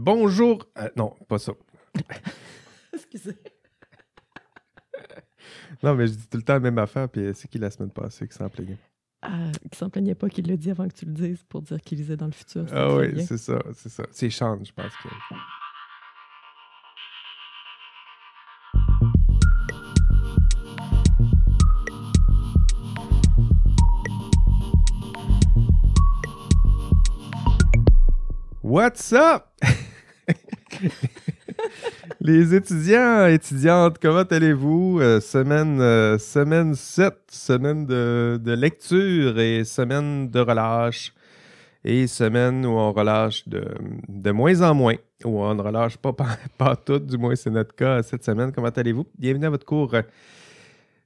Bonjour. euh, non, pas ça. Excusez. Non, mais je dis tout le temps la même affaire, puis c'est qui la semaine passée qui s'en plaignait? Ah, qui s'en plaignait pas qu'il le dit avant que tu le dises pour dire qu'il lisait dans le futur. Ah oui, c'est ça, c'est ça. C'est Sean, je pense que. What's up? Les étudiants, étudiantes, comment allez-vous? Euh, semaine, euh, semaine 7, semaine de, lecture et semaine de relâche. Et semaine où on relâche de, de moins en moins, où on ne relâche pas, pas, pas tout, du moins c'est notre cas cette semaine. Comment allez-vous? Bienvenue à votre cours euh,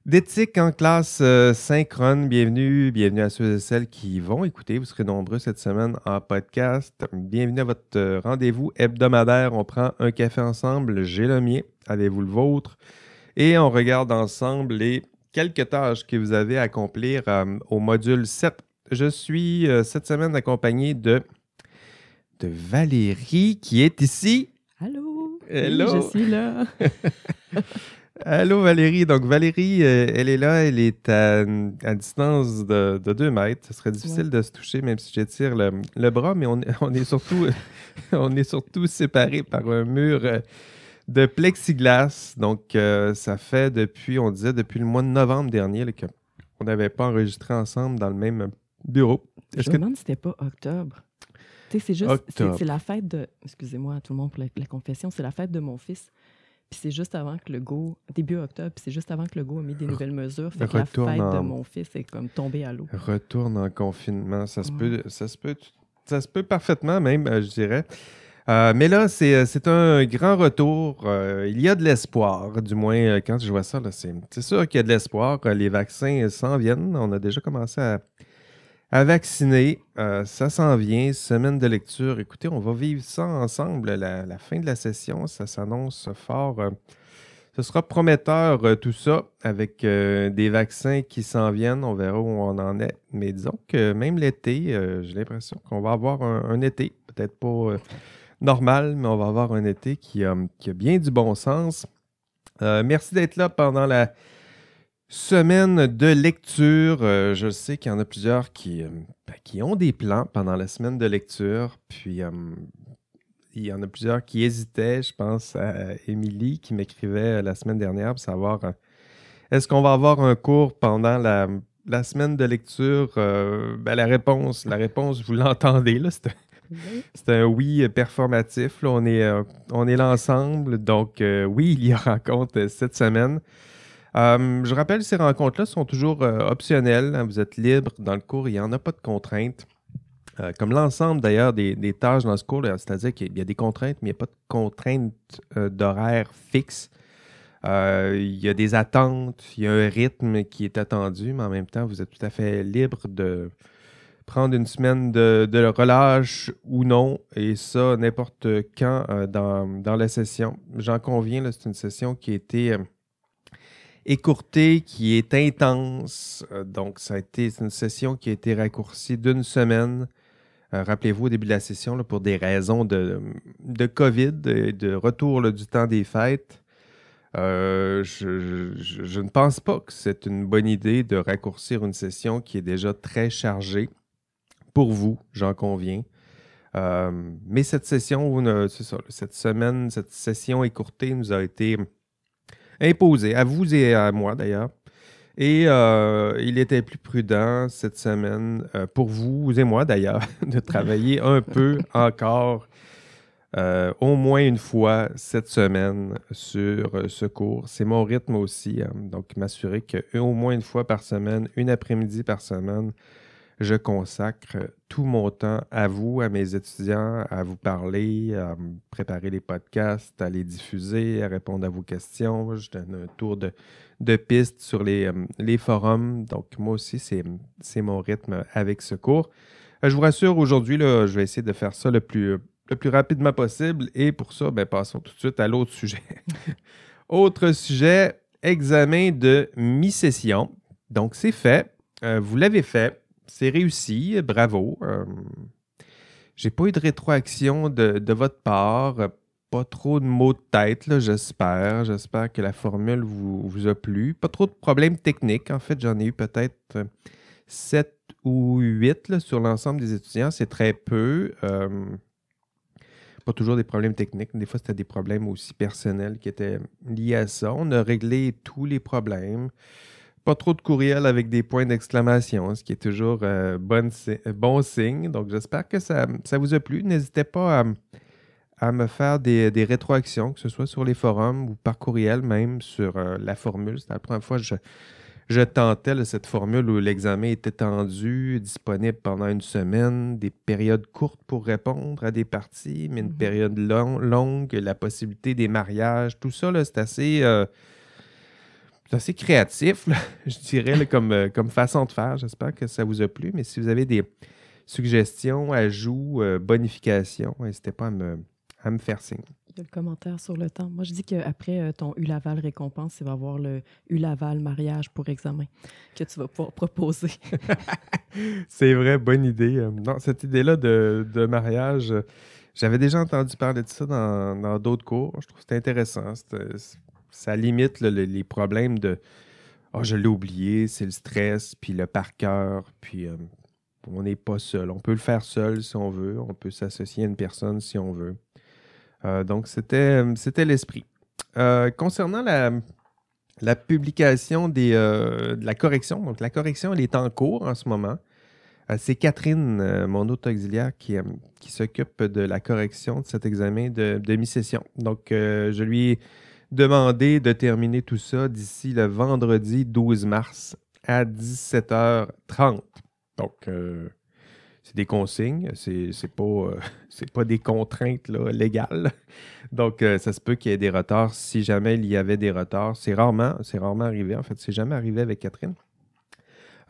d'éthique en classe euh, synchrone. Bienvenue, bienvenue à ceux et celles qui vont écouter. Vous serez nombreux cette semaine en podcast. Bienvenue à votre euh, rendez-vous hebdomadaire. On prend un café ensemble. J'ai le mien. Avez-vous le vôtre? Et on regarde ensemble les quelques tâches que vous avez à accomplir euh, au module 7. Je suis cette semaine accompagné de, de Valérie qui est ici. Allô? Oui, Hello. je suis là. Allô Valérie. Donc Valérie, euh, elle est là, elle est à, à distance de, de 2 mètres. Ce serait difficile Ouais. de se toucher même si j'étire le, le bras, mais on, est- on est surtout on est surtout séparés par un mur euh, de plexiglas. Donc euh, ça fait depuis, on disait depuis le mois de novembre dernier qu'on n'avait pas enregistré ensemble dans le même bureau. Je me que demande si c'était pas octobre. Tu sais, c'est juste, c'est la fête de, excusez-moi tout le monde pour la, la confession, c'est la fête de mon fils. Puis c'est juste avant que le go, début octobre, c'est juste avant que le go a mis des nouvelles mesures. Fait que la fête de en- mon fils est comme tombée à l'eau. retourne en confinement. Ça se Ouais. peut, ça se peut, ça se peut parfaitement même, euh, je dirais. Euh, mais là, c'est euh, c'est un grand retour. Euh, il y a de l'espoir, du moins quand je vois ça. C'est sûr qu'il y a de l'espoir. Les vaccins s'en viennent. On a déjà commencé à, à vacciner. Euh, ça s'en vient. Semaine de lecture. Écoutez, on va vivre ça ensemble. La, la fin de la session, ça s'annonce fort. euh, ce sera prometteur euh, tout ça avec des vaccins qui s'en viennent. On verra où on en est. Mais disons que même l'été, j'ai l'impression qu'on va avoir un, été, peut-être pas normal, mais on va avoir un été qui, a- bien du bon sens. Merci d'être là pendant la semaine de lecture. Euh, je sais qu'il y en a plusieurs qui, euh, ben, qui ont des plans pendant la semaine de lecture. Puis euh, il y en a plusieurs qui hésitaient. Je pense à Émilie qui m'écrivait la semaine dernière pour savoir est-ce qu'on va avoir un cours pendant la, la semaine de lecture? Ben, la réponse, la réponse, vous l'entendez, là, c'est un- c'est un oui performatif. là. On est, on est là ensemble. Donc, oui, il y a rencontre cette semaine. Euh, je rappelle, ces rencontres-là sont toujours euh, optionnelles. hein. Vous êtes libre dans le cours. Il n'y en a pas de contraintes. Euh, comme l'ensemble d'ailleurs des, tâches dans ce cours, c'est-à-dire qu'il y a des contraintes, mais il n'y a pas de contraintes euh, d'horaire fixe. Il y a des attentes, il y a un rythme qui est attendu, mais en même temps, vous êtes tout à fait libre de prendre une semaine de, relâche ou non, et ça, n'importe quand dans, dans la session. J'en conviens, c'est une session qui a été écourtée, qui est intense. Euh, donc, ça a été une session qui a été raccourcie d'une semaine. Euh, Rappelez-vous, au début de la session, là, pour des raisons de, de COVID et de retour là, du temps des fêtes, euh, je, ne pense pas que c'est une bonne idée de raccourcir une session qui est déjà très chargée. Pour vous, j'en conviens. Mais cette session, cette semaine, cette session écourtée nous a été imposée, à vous et à moi d'ailleurs. Et euh, il était plus prudent cette semaine, euh, pour vous et moi d'ailleurs, de travailler un peu encore, euh, au moins une fois cette semaine sur ce cours. C'est mon rythme aussi, hein. donc m'assurer qu'au moins une fois par semaine, une après-midi par semaine, je consacre tout mon temps à vous, à mes étudiants, à vous parler, à préparer les podcasts, à les diffuser, à répondre à vos questions. Je donne un tour de, de piste sur les, euh, forums. Donc, moi aussi, c'est mon rythme avec ce cours. Euh, Je vous rassure, aujourd'hui, je vais essayer de faire ça le plus, le plus rapidement possible. Et pour ça, ben, passons tout de suite à l'autre sujet. Autre sujet, examen de mi-session. Donc, c'est fait. Euh, vous l'avez fait. C'est réussi. Bravo. Euh, j'ai pas eu de rétroaction de, votre part. Pas trop de mots de tête, j'espère. J'espère que la formule vous, a plu. Pas trop de problèmes techniques. En fait, j'en ai eu peut-être 7 ou 8 là, sur l'ensemble des étudiants. C'est très peu. Euh, pas toujours des problèmes techniques. Des fois, c'était des problèmes aussi personnels qui étaient liés à ça. On a réglé tous les problèmes. Pas trop de courriels avec des points d'exclamation, ce qui est toujours euh, bon, bon, signe. Donc, j'espère que ça, ça, vous a plu. N'hésitez pas à, à, me faire des, des, rétroactions, que ce soit sur les forums ou par courriel, même sur euh, la formule. C'était la première fois que je, je tentais cette formule où l'examen était tendu, disponible pendant une semaine, des périodes courtes pour répondre à des parties, mais une mhm. période longue, la possibilité des mariages, tout ça, c'est assez, euh, assez créatif, je dirais, comme, euh, comme façon de faire. J'espère que ça vous a plu, mais si vous avez des suggestions, ajouts, euh, bonifications, n'hésitez pas à me, à me faire signe le commentaire sur le temps. Moi, je dis qu'après euh, ton U-Laval récompense, il va y avoir le U-Laval mariage pour examen que tu vas pouvoir proposer. c'est vrai, bonne idée. Non, cette idée-là de, mariage, euh, j'avais déjà entendu parler de ça dans d'autres cours. Je trouve que c'était intéressant. Ça limite les problèmes de oh, je l'ai oublié, c'est le stress, puis le par cœur, puis on n'est pas seul. On peut le faire seul si on veut. On peut s'associer à une personne si on veut. Euh, donc, c'était, l'esprit. Euh, concernant la, la publication des, euh, de la correction, donc la correction, elle est en cours en ce moment. c'est Catherine, mon autre auxiliaire, qui, qui s'occupe de la correction de cet examen de, de mi-session. Donc, je lui ai demandé de terminer tout ça d'ici le vendredi 12 mars à 17h30. Donc, c'est des consignes, c'est pas, euh, pas des contraintes légales. Donc, euh, ça se peut qu'il y ait des retards. Si jamais il y avait des retards, c'est rarement, c'est rarement arrivé. En fait, c'est jamais arrivé avec Catherine.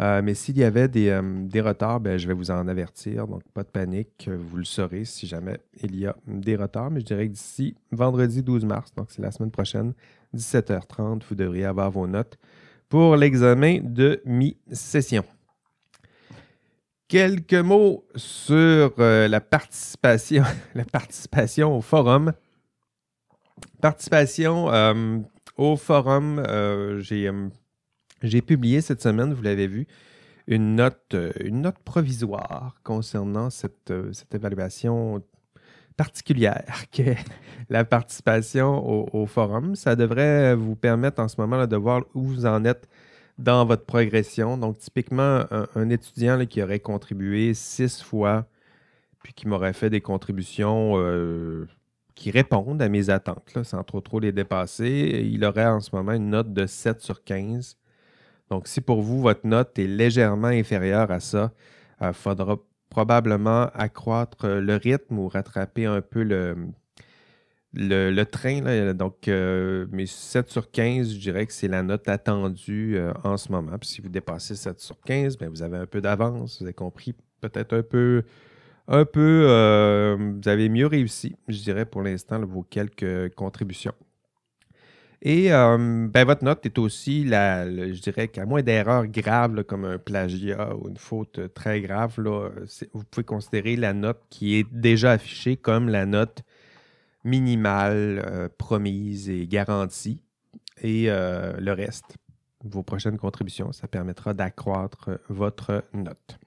Euh, mais s'il y avait des, des retards, ben, je vais vous en avertir. Donc, pas de panique. Vous le saurez si jamais il y a des retards. Mais je dirais que d'ici vendredi 12 mars, donc c'est la semaine prochaine, 17h30, vous devriez avoir vos notes pour l'examen de mi-session. Quelques mots sur euh, la participation, la participation au forum. Participation euh, au forum, euh, j'ai publié cette semaine, vous l'avez vu, une note, une note provisoire concernant cette, cette évaluation particulière qu'est la participation au, au, forum. Ça devrait vous permettre en ce moment de voir où vous en êtes dans votre progression. Donc, typiquement, un, étudiant qui aurait contribué six fois, puis qui m'aurait fait des contributions euh, qui répondent à mes attentes, sans trop trop les dépasser, il aurait en ce moment une note de 7 sur 15. Donc, si pour vous, votre note est légèrement inférieure à ça, il euh, faudra probablement accroître le rythme ou rattraper un peu le, le, train, là, donc euh, mes 7 sur 15, je dirais que c'est la note attendue euh, en ce moment. Puis si vous dépassez 7 sur 15, bien, vous avez un peu d'avance, vous avez compris peut-être un peu, un peu, vous avez mieux réussi, je dirais pour l'instant, vos quelques contributions. Et ben, votre note est aussi, la, je dirais qu'à moins d'erreurs graves comme un plagiat ou une faute très grave, là, vous pouvez considérer la note qui est déjà affichée comme la note minimale, euh, promise et garantie. Et euh, le reste, vos prochaines contributions, ça permettra d'accroître votre note.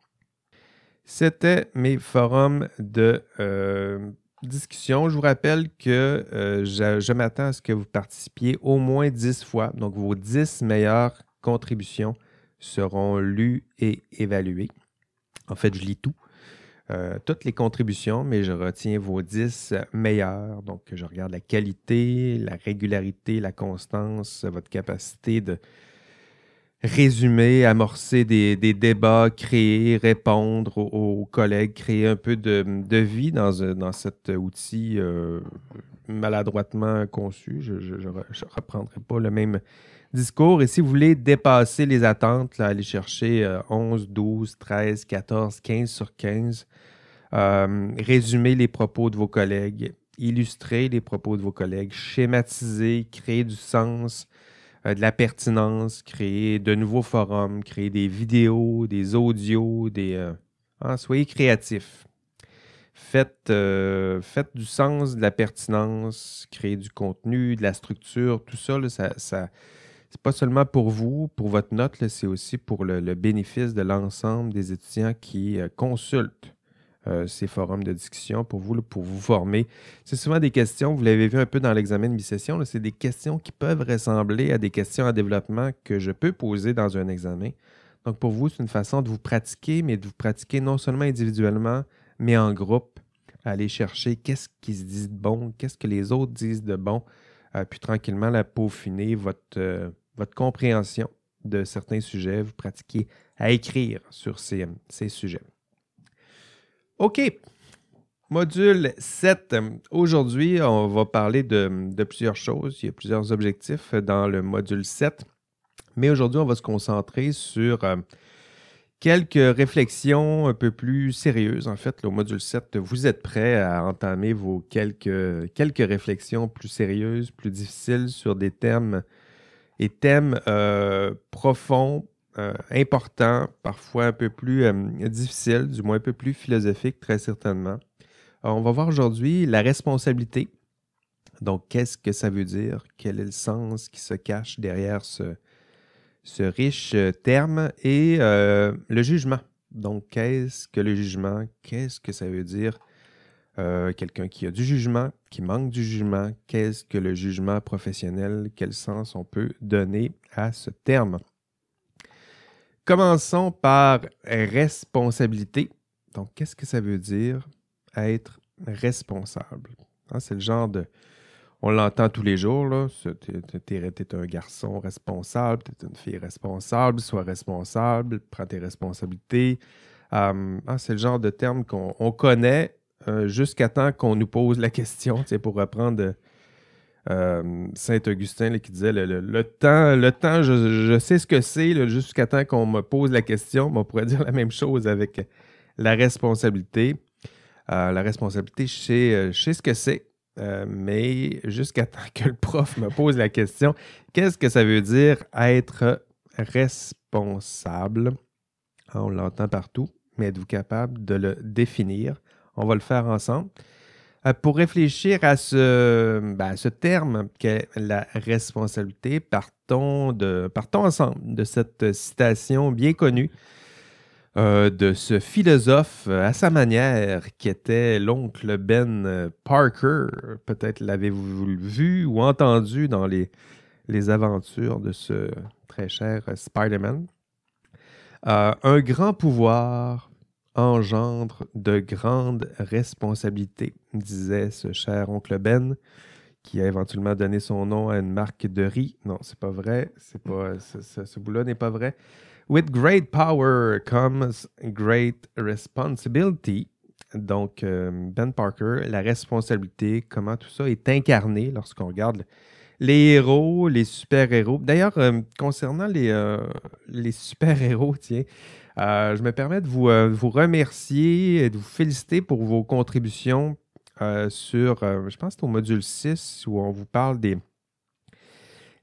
C'était mes forums de euh, discussion. Je vous rappelle que je, je m'attends à ce que vous participiez au moins 10 fois. Donc, vos 10 meilleures contributions seront lues et évaluées. En fait, je lis tout. Euh, toutes les contributions, mais je retiens vos 10 meilleurs. Donc, je regarde la qualité, la régularité, la constance, votre capacité de résumer, amorcer des, débats, créer, répondre aux, collègues, créer un peu de, vie dans, dans cet outil euh, maladroitement conçu. Je ne reprendrai pas le même discours. Et si vous voulez dépasser les attentes, là, aller chercher 11, 12, 13, 14, 15 sur 15, euh, résumer les propos de vos collègues, illustrer les propos de vos collègues, schématiser, créer du sens, euh, de la pertinence, créer de nouveaux forums, créer des vidéos, des audios, des... Euh, hein, soyez créatifs. Faites, euh, faites du sens, de la pertinence, créez du contenu, de la structure, tout ça, ça, c'est pas seulement pour vous, pour votre note, c'est aussi pour le, bénéfice de l'ensemble des étudiants qui consultent euh, ces forums de discussion pour vous, pour vous former. C'est souvent des questions, vous l'avez vu un peu dans l'examen de mi-session, c'est des questions qui peuvent ressembler à des questions en développement que je peux poser dans un examen. Donc pour vous, c'est une façon de vous pratiquer, mais de vous pratiquer non seulement individuellement, mais en groupe, aller chercher qu'est-ce qui se dit de bon, qu'est-ce que les autres disent de bon, euh, puis tranquillement la peaufiner votre, euh, votre compréhension de certains sujets, vous pratiquez à écrire sur ces sujets. OK. Module 7. Aujourd'hui, on va parler de, plusieurs choses. Il y a plusieurs objectifs dans le module 7. Mais aujourd'hui, on va se concentrer sur euh, quelques réflexions un peu plus sérieuses. En fait, au module 7, vous êtes prêts à entamer vos quelques, quelques réflexions plus sérieuses, plus difficiles sur des thèmes et thèmes euh, profonds, euh, importants, parfois un peu plus euh, difficiles, du moins un peu plus philosophiques, très certainement. Alors, on va voir aujourd'hui la responsabilité. Donc, qu'est-ce que ça veut dire? Quel est le sens qui se cache derrière ce, riche euh, terme? Et euh, le jugement. Donc, qu'est-ce que le jugement? Qu'est-ce que ça veut dire? Euh, Quelqu'un qui a du jugement, qui manque du jugement, qu'est-ce que le jugement professionnel? Quel sens on peut donner à ce terme? Commençons par responsabilité. Donc, qu'est-ce que ça veut dire être responsable? Hein, c'est le genre de... On l'entend tous les jours, là. Tu es, un garçon responsable, tu es une fille responsable, sois responsable, prends tes responsabilités. Um, ah, c'est le genre de terme qu'on on connaît euh, jusqu'à temps qu'on nous pose la question, pour reprendre euh, Saint-Augustin qui disait le, temps, le temps, je, sais ce que c'est, jusqu'à temps qu'on me pose la question. On pourrait dire la même chose avec la responsabilité. Euh, la responsabilité, je sais, je sais ce que c'est, euh, mais jusqu'à temps que le prof me pose la question, qu'est-ce que ça veut dire être responsable? Ah, on l'entend partout, mais êtes-vous capable de le définir? On va le faire ensemble. Euh, pour réfléchir à ce, ben, terme qu'est la responsabilité, partons, de, partons ensemble de cette citation bien connue euh, de ce philosophe euh, à sa manière qui était l'oncle Ben Parker. Peut-être l'avez-vous vu ou entendu dans les, les aventures de ce très cher Spider-Man. Un grand pouvoir engendre de grandes responsabilités, disait ce cher oncle Ben, qui a éventuellement donné son nom à une marque de riz. Non, c'est pas vrai. Pas, ce, ce, ce bout-là n'est pas vrai. With great power comes great responsibility. Donc, euh, Ben Parker, la responsabilité, comment tout ça est incarné lorsqu'on regarde les héros, les super-héros. D'ailleurs, euh, concernant les, euh, les super-héros, tiens, euh, je me permets de vous, vous, remercier et de vous féliciter pour vos contributions sur, je pense que au module 6 où on vous parle des,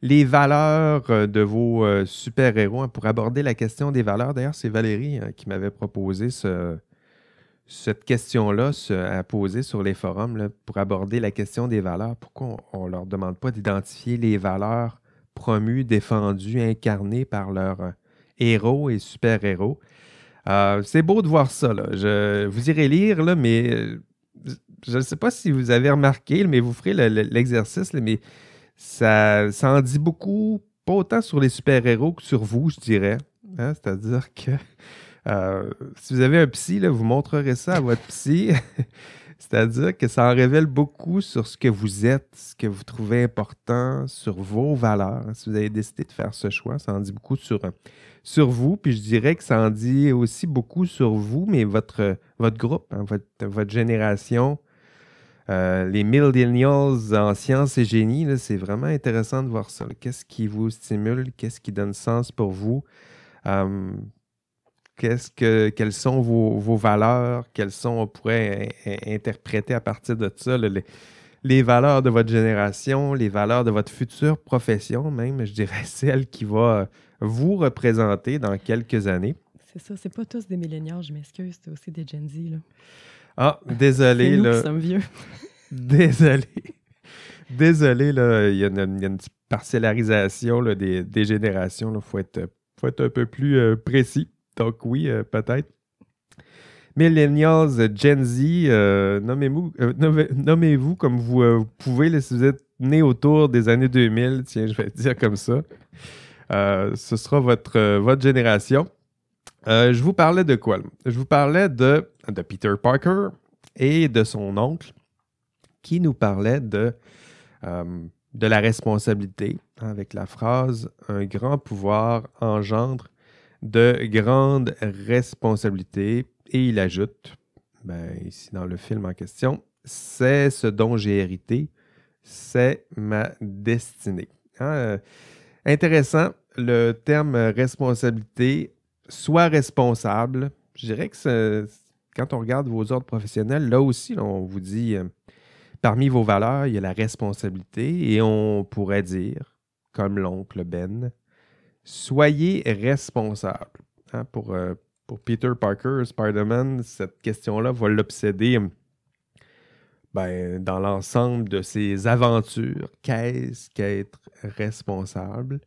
les valeurs de vos super-héros. Hein, pour aborder la question des valeurs, d'ailleurs, c'est Valérie hein, qui m'avait proposé ce, cette question-là à poser sur les forums pour aborder la question des valeurs. Pourquoi on ne leur demande pas d'identifier les valeurs promues, défendues, incarnées par leurs euh, héros et super-héros? Euh, c'est beau de voir ça. Je, vous irez lire, mais je ne sais pas si vous avez remarqué, mais vous ferez l'exercice, mais ça, ça en dit beaucoup, pas autant sur les super-héros que sur vous, je dirais. Hein? C'est-à-dire que euh, si vous avez un psy, vous montrerez ça à votre psy. C'est-à-dire que ça en révèle beaucoup sur ce que vous êtes, ce que vous trouvez important, sur vos valeurs. Si vous avez décidé de faire ce choix, ça en dit beaucoup sur, vous. Puis je dirais que ça en dit aussi beaucoup sur vous, mais votre, groupe, hein, votre, votre génération, euh, les millennials en sciences et génie, c'est vraiment intéressant de voir ça. Qu'est-ce qui vous stimule? Qu'est-ce qui donne sens pour vous? Euh, qu'est-ce que, quelles sont vos, vos, valeurs? Quelles sont, on pourrait interpréter à partir de ça, les, les, valeurs de votre génération, les valeurs de votre future profession, même, je dirais, celle qui va vous représenter dans quelques années. C'est ça, c'est pas tous des millénials, je m'excuse, c'est aussi des Gen Z. Là. Ah, désolé, nous là. qui sommes vieux. Désolé. Désolé, là. Il y, a une, il y a une petite parcellarisation là, des, des générations. Il faut être, faut être un peu plus euh, précis. Donc, oui, euh, peut-être. Millennials, Gen Z, euh, nommez-vous euh, nommez- nommez-vous comme vous, pouvez si vous êtes né autour des années 2000. Tiens, je vais dire comme ça. Ce sera votre, votre génération. Je vous parlais de quoi? Je vous parlais de, de Peter Parker et de son oncle qui nous parlait de, de la responsabilité hein, avec la phrase Un grand pouvoir engendre de grandes responsabilités. Et il ajoute, ben, ici dans le film en question, c'est ce dont j'ai hérité, c'est ma destinée. Hein, euh, intéressant, le terme responsabilité, soit responsable, je dirais que quand on regarde vos ordres professionnels, là aussi, on vous dit, euh, parmi vos valeurs, il y a la responsabilité et on pourrait dire, comme l'oncle Ben, soyez responsable. Hein, pour, euh, pour Peter Parker, Spider-Man, cette question-là va l'obséder ben, dans l'ensemble de ses aventures. Qu'est-ce qu'être responsable?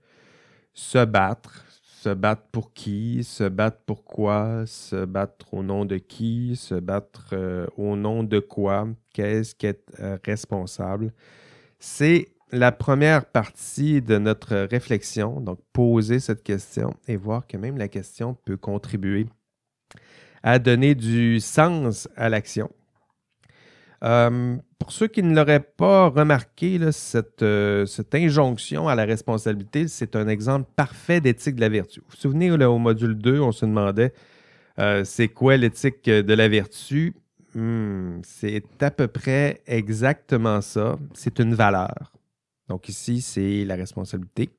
Se battre. Se battre pour qui? Se battre pourquoi? Se battre au nom de qui? Se battre euh, au nom de quoi? Qu'est-ce qu'être euh, responsable? C'est la première partie de notre réflexion. Donc, poser cette question et voir que même la question peut contribuer à donner du sens à l'action. Euh, pour ceux qui ne l'auraient pas remarqué, euh, cette injonction à la responsabilité, c'est un exemple parfait d'éthique de la vertu. Vous vous souvenez, au module 2, on se demandait euh, c'est quoi l'éthique de la vertu? Hmm, c'est à peu près exactement ça. C'est une valeur. Donc ici, c'est la responsabilité.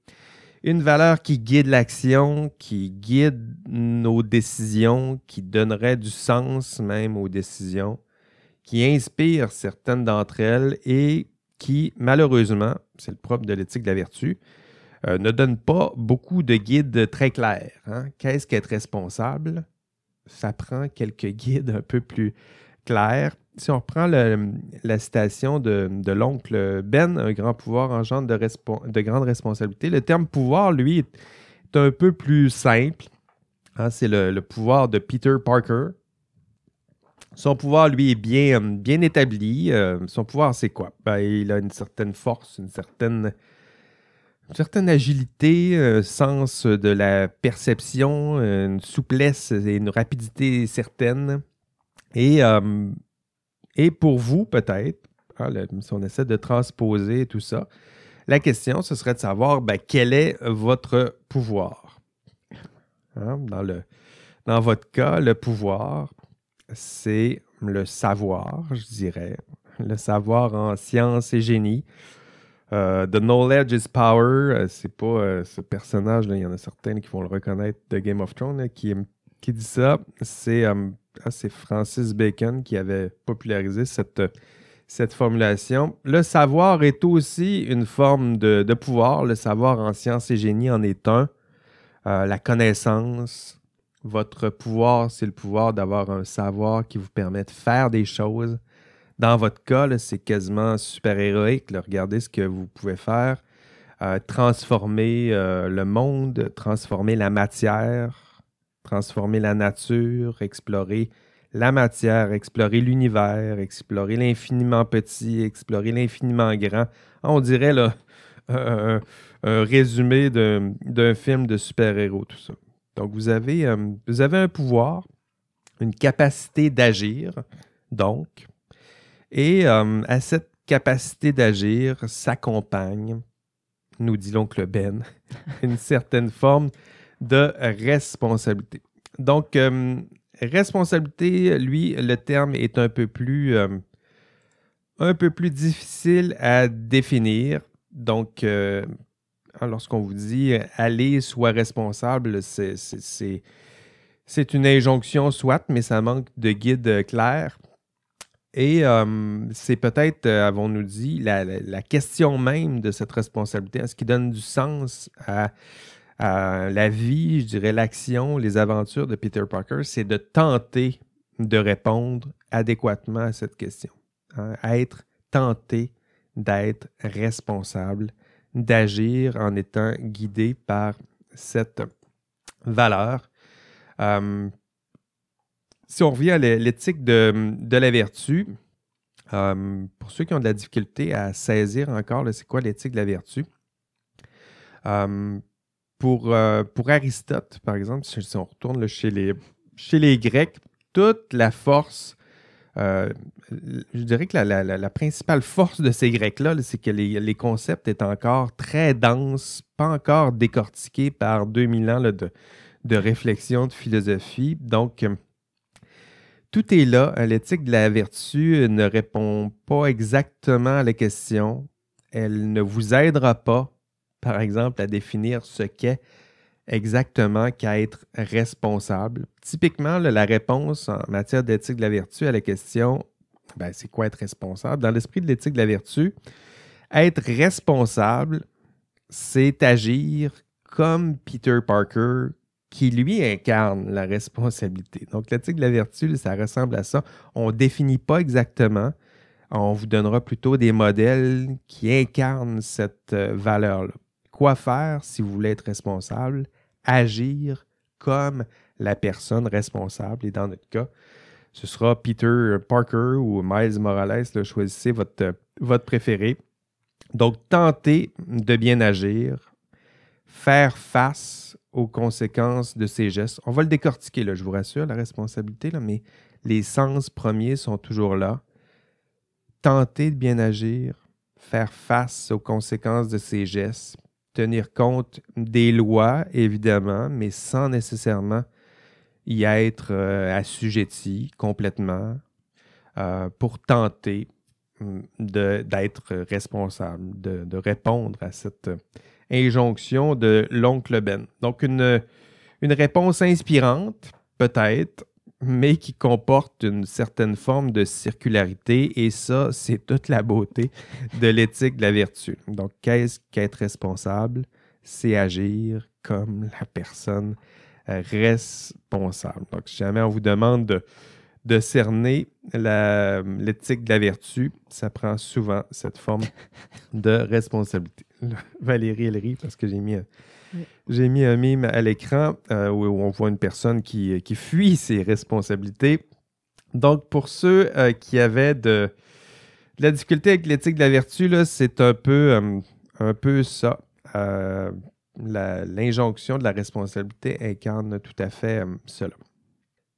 Une valeur qui guide l'action, qui guide nos décisions, qui donnerait du sens même aux décisions, qui inspire certaines d'entre elles et qui, malheureusement, c'est le propre de l'éthique de la vertu, euh, ne donne pas beaucoup de guides très clairs. hein. Qu'est-ce qu'être responsable? Ça prend quelques guides un peu plus Si on reprend la citation de, l'oncle Ben, un grand pouvoir engendre de, de grandes responsabilités, le terme pouvoir, lui, est un peu plus simple. Hein, c'est le, pouvoir de Peter Parker. Son pouvoir, lui, est bien, euh, établi. Euh, son pouvoir, c'est quoi? Ben, il a une certaine force, une certaine, une certaine agilité, un sens de la perception, une souplesse et une rapidité certaine. Et, euh, et pour vous, peut-être, hein, si on essaie de transposer tout ça, la question, ce serait de savoir ben, quel est votre pouvoir? Hein, Dans, le, dans votre cas, le pouvoir, c'est le savoir, je dirais. Le savoir en sciences et génie. Euh, the knowledge is power. Euh, c'est pas ce personnage, il y en a certains qui vont le reconnaître de Game of Thrones, qui, qui dit ça. C'est ah, c'est Francis Bacon qui avait popularisé cette, formulation. Le savoir est aussi une forme de, pouvoir. Le savoir en sciences et génie en est un. Euh, la connaissance, votre pouvoir, c'est le pouvoir d'avoir un savoir qui vous permet de faire des choses. Dans votre cas, c'est quasiment super-héroïque. Regardez ce que vous pouvez faire. Euh, transformer euh, le monde, transformer la matière, transformer la nature, explorer la matière, explorer l'univers, explorer l'infiniment petit, explorer l'infiniment grand. On dirait un, résumé d'un film de super-héros, tout ça. Donc, vous avez, euh, un pouvoir, une capacité d'agir, donc, et euh, à cette capacité d'agir s'accompagne, nous dit l'oncle Ben, une certaine forme de responsabilité. Donc, euh, responsabilité, lui, le terme est un peu plus, euh, un peu plus difficile à définir. Donc, euh, lorsqu'on vous dit allez, sois responsable, c'est- une injonction, soit, mais ça manque de guide clair. Et c'est peut-être, avons-nous dit, la question même de cette responsabilité, ce qui donne du sens à, à la vie, je dirais l'action, les aventures de Peter Parker, c'est de tenter de répondre adéquatement à cette question. Hein. Être tenté d'être responsable, d'agir en étant guidé par cette valeur. Euh, si on revient à l'éthique de, la vertu, euh, pour ceux qui ont de la difficulté à saisir encore, c'est quoi l'éthique de la vertu? Euh, pour, pour Aristote, par exemple, si on retourne chez, les, chez les Grecs, toute la force euh, je dirais que la, principale force de ces Grecs-là, c'est que les, concepts étaient encore très denses, pas encore décortiqués par 2000 ans de, réflexion, de philosophie. Donc, euh, tout est là. L'éthique de la vertu ne répond pas exactement à la question. Elle ne vous aidera pas, par exemple, à définir ce qu'est exactement qu'à être responsable. Typiquement, la réponse en matière d'éthique de la vertu à la question ben, c'est quoi être responsable? Dans l'esprit de l'éthique de la vertu, être responsable, c'est agir comme Peter Parker qui lui incarne la responsabilité. Donc l'éthique de la vertu, ça ressemble à ça. On ne définit pas exactement. On vous donnera plutôt des modèles qui incarnent cette euh, valeur-là. Quoi faire si vous voulez être responsable? agir comme la personne responsable. Et dans notre cas, ce sera Peter Parker ou Miles Morales. choisissez votre, votre préféré. Donc, tenter de bien agir, faire face aux conséquences de ces gestes. On va le décortiquer, là, je vous rassure, la responsabilité, là, mais les sens premiers sont toujours là. Tenter de bien agir, faire face aux conséquences de ces gestes, tenir compte des lois, évidemment, mais sans nécessairement y être euh, assujetti complètement euh, pour tenter hum, d'être responsable, de, répondre à cette injonction de l'oncle Ben. Donc, une, une réponse inspirante, peut-être, mais qui comporte une certaine forme de circularité, et ça, c'est toute la beauté de l'éthique de la vertu. Donc, qu'est-ce qu'être responsable? C'est agir comme la personne responsable. Donc, si jamais on vous demande de, cerner l'éthique de la vertu, ça prend souvent cette forme de responsabilité. Valérie, elle rit parce que j'ai mis j'ai mis un mime à l'écran euh, où, on voit une personne qui, fuit ses responsabilités. Donc, pour ceux euh, qui avaient de, la difficulté avec l'éthique de la vertu, c'est un peu, euh, un peu ça. L'injonction de la responsabilité incarne tout à fait cela.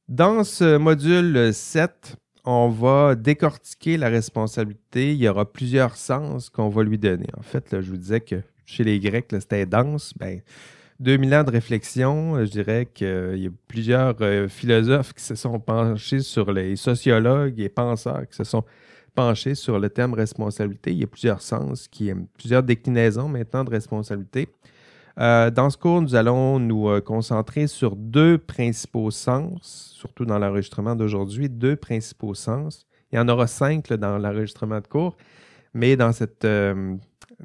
Dans ce module 7, on va décortiquer la responsabilité. Il y aura plusieurs sens qu'on va lui donner. En fait, je vous disais que chez les Grecs, c'était dense. Ben, 2000 ans de réflexion, euh, je dirais qu'il euh, y a plusieurs euh, philosophes qui se sont penchés sur les sociologues et penseurs qui se sont penchés sur le thème responsabilité. Il y a plusieurs sens, plusieurs déclinaisons maintenant de responsabilité. dans ce cours, nous allons nous concentrer sur deux principaux sens, surtout dans l'enregistrement d'aujourd'hui, deux principaux sens. Il y en aura cinq dans l'enregistrement de cours, mais dans cette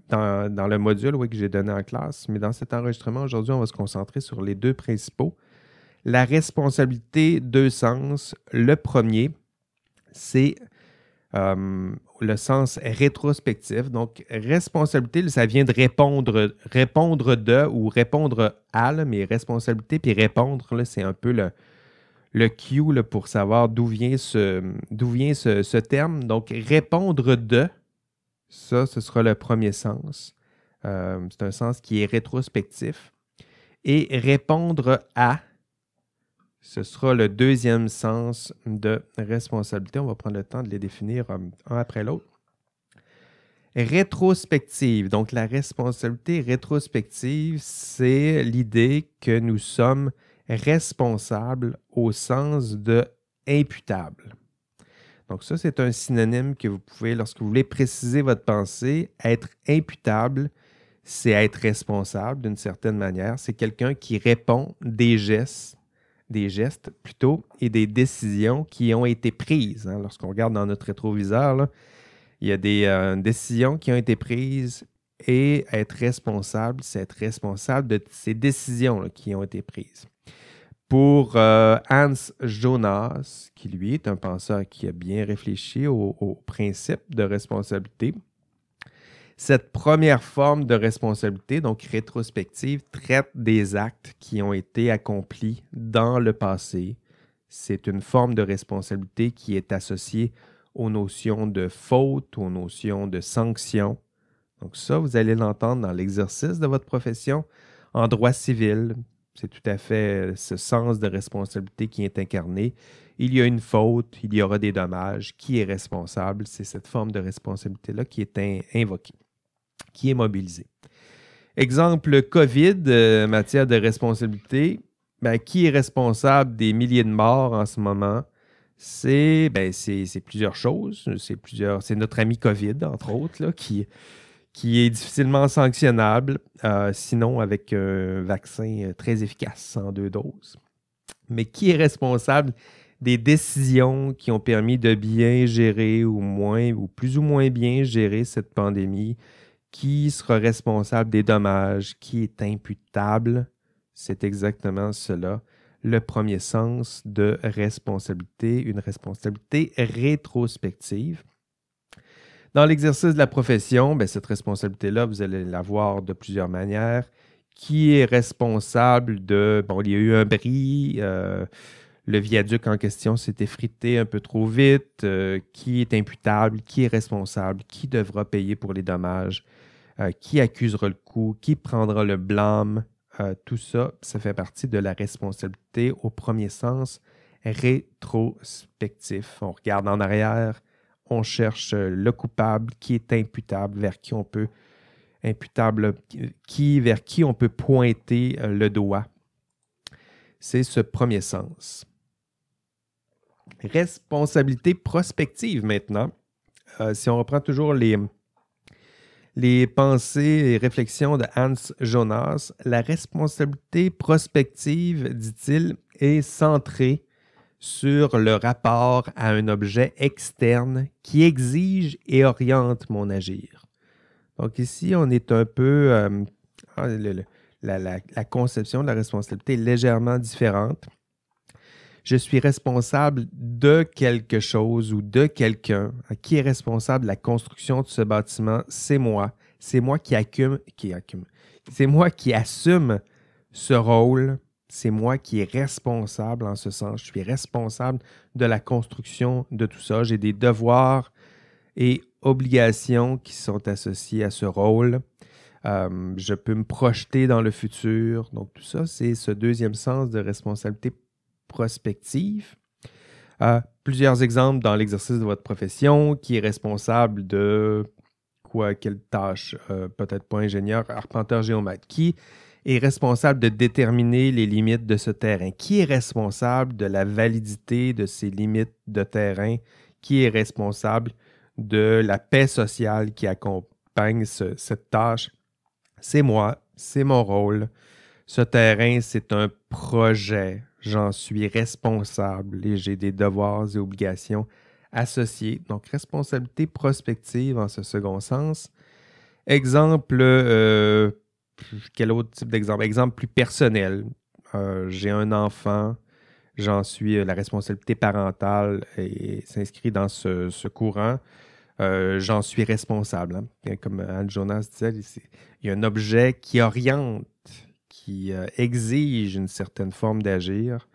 dans, le module que j'ai donné en classe. Mais dans cet enregistrement, aujourd'hui, on va se concentrer sur les deux principaux. La responsabilité, deux sens. Le premier, c'est euh, le sens rétrospectif. Donc, responsabilité, ça vient de répondre, répondre de ou répondre à, mais responsabilité puis répondre, c'est un peu le, le cue pour savoir d'où vient, ce, vient ce, terme. Donc, répondre de, ça, ce sera le premier sens. Euh, c'est un sens qui est rétrospectif. Et répondre à, ce sera le deuxième sens de responsabilité. On va prendre le temps de les définir euh, un après l'autre. Rétrospective. Donc, la responsabilité rétrospective, c'est l'idée que nous sommes responsables au sens de imputable. Donc ça, c'est un synonyme que vous pouvez, lorsque vous voulez préciser votre pensée, être imputable, c'est être responsable d'une certaine manière. C'est quelqu'un qui répond des gestes, des gestes plutôt, et des décisions qui ont été prises. Hein. Lorsqu'on regarde dans notre rétroviseur, il y a des euh, décisions qui ont été prises et être responsable, c'est être responsable de ces décisions qui ont été prises. Pour euh, Hans Jonas, qui lui est un penseur qui a bien réfléchi au, au principe de responsabilité, cette première forme de responsabilité, donc rétrospective, traite des actes qui ont été accomplis dans le passé. C'est une forme de responsabilité qui est associée aux notions de faute, aux notions de sanction. Donc ça, vous allez l'entendre dans l'exercice de votre profession en droit civil. C'est tout à fait ce sens de responsabilité qui est incarné. Il y a une faute, il y aura des dommages. Qui est responsable? C'est cette forme de responsabilité-là qui est invoquée qui est mobilisé. Exemple COVID, euh, matière de responsabilité. Ben, qui est responsable des milliers de morts en ce moment? C'est ben, plusieurs choses. C'est notre ami COVID, entre autres, là, qui, qui est difficilement sanctionnable, euh, sinon avec un vaccin très efficace en deux doses. Mais qui est responsable des décisions qui ont permis de bien gérer ou moins ou plus ou moins bien gérer cette pandémie? qui sera responsable des dommages, qui est imputable? C'est exactement cela, le premier sens de responsabilité, une responsabilité rétrospective. Dans l'exercice de la profession, ben, cette responsabilité-là, vous allez l'avoir de plusieurs manières. Qui est responsable de... Bon, il y a eu un bris, euh, le viaduc en question s'est effrité un peu trop vite. Euh, qui est imputable? Qui est responsable? Qui devra payer pour les dommages? Euh, qui accusera le coup, qui prendra le blâme, tout ça, ça fait partie de la responsabilité au premier sens rétrospectif. On regarde en arrière, on cherche le coupable, qui est imputable, vers qui on peut imputable, qui, vers qui on peut pointer euh, le doigt. C'est ce premier sens. Responsabilité prospective maintenant. si on reprend toujours les pensées et réflexions de Hans Jonas, la responsabilité prospective, dit-il, est centrée sur le rapport à un objet externe qui exige et oriente mon agir. Donc ici, on est un peu... Euh, ah, la, conception de la responsabilité est légèrement différente. Je suis responsable de quelque chose ou de quelqu'un. Qui est responsable de la construction de ce bâtiment? C'est moi. C'est moi qui accume, qui C'est moi qui assume ce rôle. C'est moi qui est responsable en ce sens. Je suis responsable de la construction de tout ça. J'ai des devoirs et obligations qui sont associés à ce rôle. Euh, je peux me projeter dans le futur. Donc tout ça, c'est ce deuxième sens de responsabilité prospective. Euh, plusieurs exemples dans l'exercice de votre profession, qui est responsable de quoi, quelle tâche, euh, peut-être pas ingénieur, arpenteur géomètre, qui est responsable de déterminer les limites de ce terrain, qui est responsable de la validité de ces limites de terrain, qui est responsable de la paix sociale qui accompagne cette tâche? C'est moi, c'est mon rôle. Ce terrain, c'est un projet j'en suis responsable et j'ai des devoirs et obligations associés. Donc, responsabilité prospective en ce second sens. Exemple, euh, quel autre type d'exemple? Exemple plus personnel. Euh, j'ai un enfant, j'en suis, euh, la responsabilité parentale et s'inscrit dans ce, courant. j'en suis responsable. Hein. Comme Anne Jonas disait, il y a un objet qui oriente qui euh, exige une certaine forme d'agir.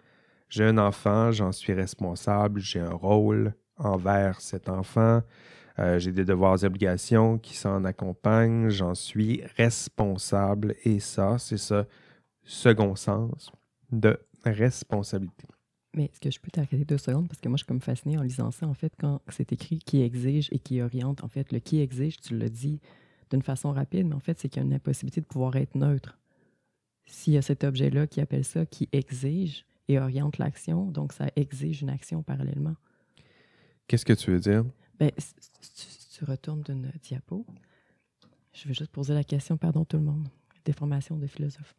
J'ai un enfant, j'en suis responsable, j'ai un rôle envers cet enfant, euh, j'ai des devoirs et obligations qui s'en accompagnent, j'en suis responsable et ça, c'est ce second sens de responsabilité. Mais est-ce que je peux t'arrêter deux secondes? Parce que moi, je suis comme fascinée en lisant ça. En fait, quand c'est écrit qui exige et qui oriente, en fait, le qui exige, tu le dis d'une façon rapide, mais en fait, c'est qu'il y a une impossibilité de pouvoir être neutre s'il y a cet objet-là qui appelle ça, qui exige et oriente l'action, donc ça exige une action parallèlement. Qu'est-ce que tu veux dire? Ben, si tu, retournes d'une diapo, je vais juste poser la question, pardon tout le monde, déformation de philosophe.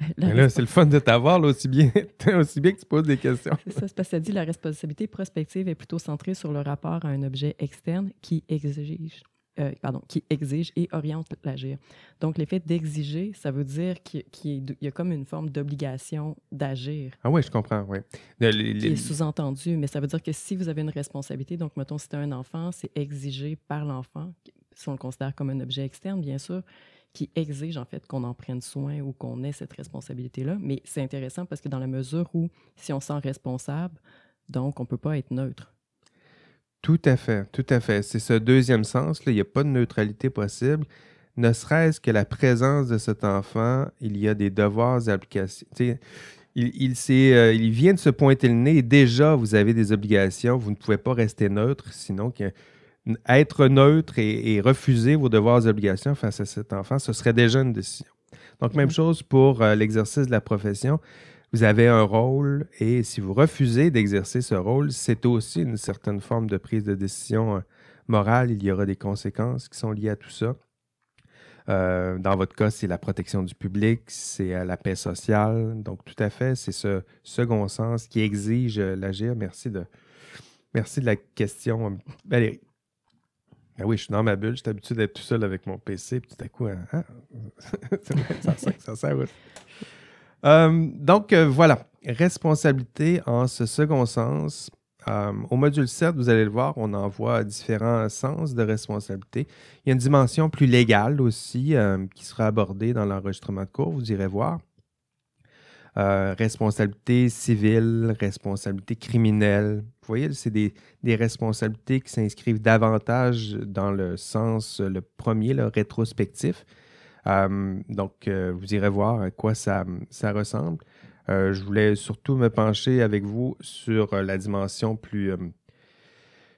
là, c'est le fun de t'avoir, aussi bien, aussi bien que tu poses des questions. C'est ça, c'est parce que ça dit la responsabilité prospective est plutôt centrée sur le rapport à un objet externe qui exige euh, pardon, qui exige et oriente l'agir. Donc, l'effet d'exiger, ça veut dire qu'il y a comme une forme d'obligation d'agir. Ah oui, je comprends, oui. Qui est sous-entendu, mais ça veut dire que si vous avez une responsabilité, donc, mettons, si tu as un enfant, c'est exigé par l'enfant, si on le considère comme un objet externe, bien sûr, qui exige en fait qu'on en prenne soin ou qu'on ait cette responsabilité-là. Mais c'est intéressant parce que dans la mesure où, si on sent responsable, donc on ne peut pas être neutre. Tout à fait, tout à fait. C'est ce deuxième sens, là, il n'y a pas de neutralité possible. Ne serait-ce que la présence de cet enfant, il y a des devoirs et obligations. Il, il, euh, il, vient de se pointer le nez et déjà vous avez des obligations. Vous ne pouvez pas rester neutre, sinon être neutre et, refuser vos devoirs et obligations face à cet enfant, ce serait déjà une décision. Donc, même chose pour euh, l'exercice de la profession. Vous avez un rôle et si vous refusez d'exercer ce rôle, c'est aussi une certaine forme de prise de décision euh, morale. Il y aura des conséquences qui sont liées à tout ça. Euh, dans votre cas, c'est la protection du public, c'est la paix sociale. Donc, tout à fait, c'est ce second sens qui exige l'agir. Merci de, merci de la question, Valérie. Ben oui, je suis dans ma bulle, je suis habitué d'être tout seul avec mon PC, puis tout à coup, hein, ça, sert, ça sert, euh, donc, euh, voilà, responsabilité en ce second sens. Euh, au module 7, vous allez le voir, on en voit différents sens de responsabilité. Il y a une dimension plus légale aussi qui sera abordée dans l'enregistrement de cours, vous irez voir. responsabilité civile, responsabilité criminelle. Vous voyez, c'est des, responsabilités qui s'inscrivent davantage dans le sens, le premier, le rétrospectif, donc, euh, vous irez voir à quoi ça, ressemble. Euh, je voulais surtout me pencher avec vous sur la dimension plus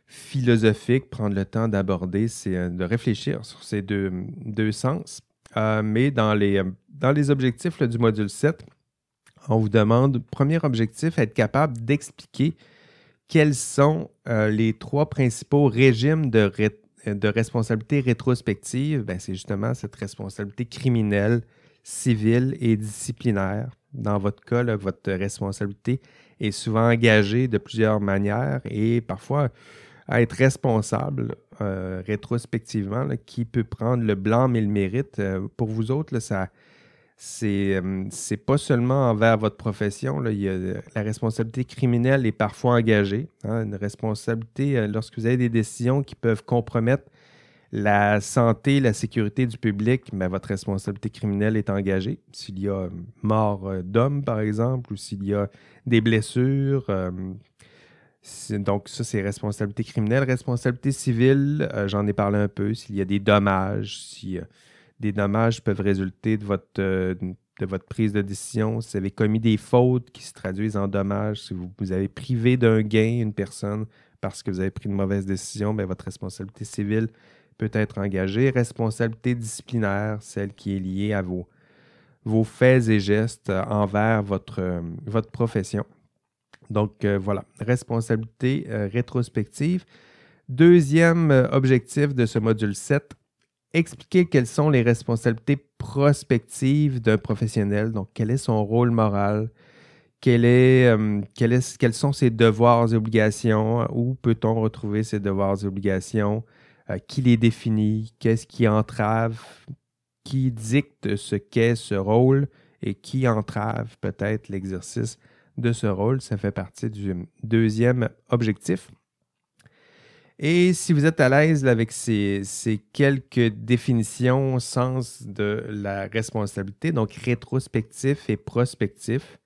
philosophique, prendre le temps d'aborder, c'est de réfléchir sur ces deux, deux sens. mais dans les, dans les objectifs du module 7, on vous demande, premier objectif, être capable d'expliquer quels sont les trois principaux régimes de, de responsabilité rétrospective, ben, c'est justement cette responsabilité criminelle, civile et disciplinaire. Dans votre cas, votre responsabilité est souvent engagée de plusieurs manières et parfois être responsable euh, rétrospectivement, qui peut prendre le blanc mais le mérite. Euh, pour vous autres, ça, euh, c'est pas seulement envers votre profession. Là, il y a, la responsabilité criminelle est parfois engagée. Hein, une responsabilité euh, lorsque vous avez des décisions qui peuvent compromettre la santé, la sécurité du public, mais ben, votre responsabilité criminelle est engagée. S'il y a mort euh, d'homme, par exemple, ou s'il y a des blessures. donc, ça, c'est responsabilité criminelle. Responsabilité civile, j'en ai parlé un peu. S'il y a des dommages, si des dommages peuvent résulter de votre, euh, de votre prise de décision. Si vous avez commis des fautes qui se traduisent en dommages, si vous, vous avez privé d'un gain une personne parce que vous avez pris une mauvaise décision, bien, votre responsabilité civile peut être engagée. Responsabilité disciplinaire, celle qui est liée à vos, vos faits et gestes envers votre, euh, votre profession. Donc euh, voilà, responsabilité rétrospective. Deuxième objectif de ce module 7, expliquer quelles sont les responsabilités prospectives d'un professionnel. Donc, quel est son rôle moral? Quel est, euh, quels sont ses devoirs et obligations? Où peut-on retrouver ses devoirs et obligations? Euh, qui les définit? Qu'est-ce qui entrave? Qui dicte ce qu'est ce rôle? Et qui entrave peut-être l'exercice de ce rôle? Ça fait partie du deuxième objectif. Et si vous êtes à l'aise avec ces, quelques définitions, sens de la responsabilité, donc rétrospectif et prospectif,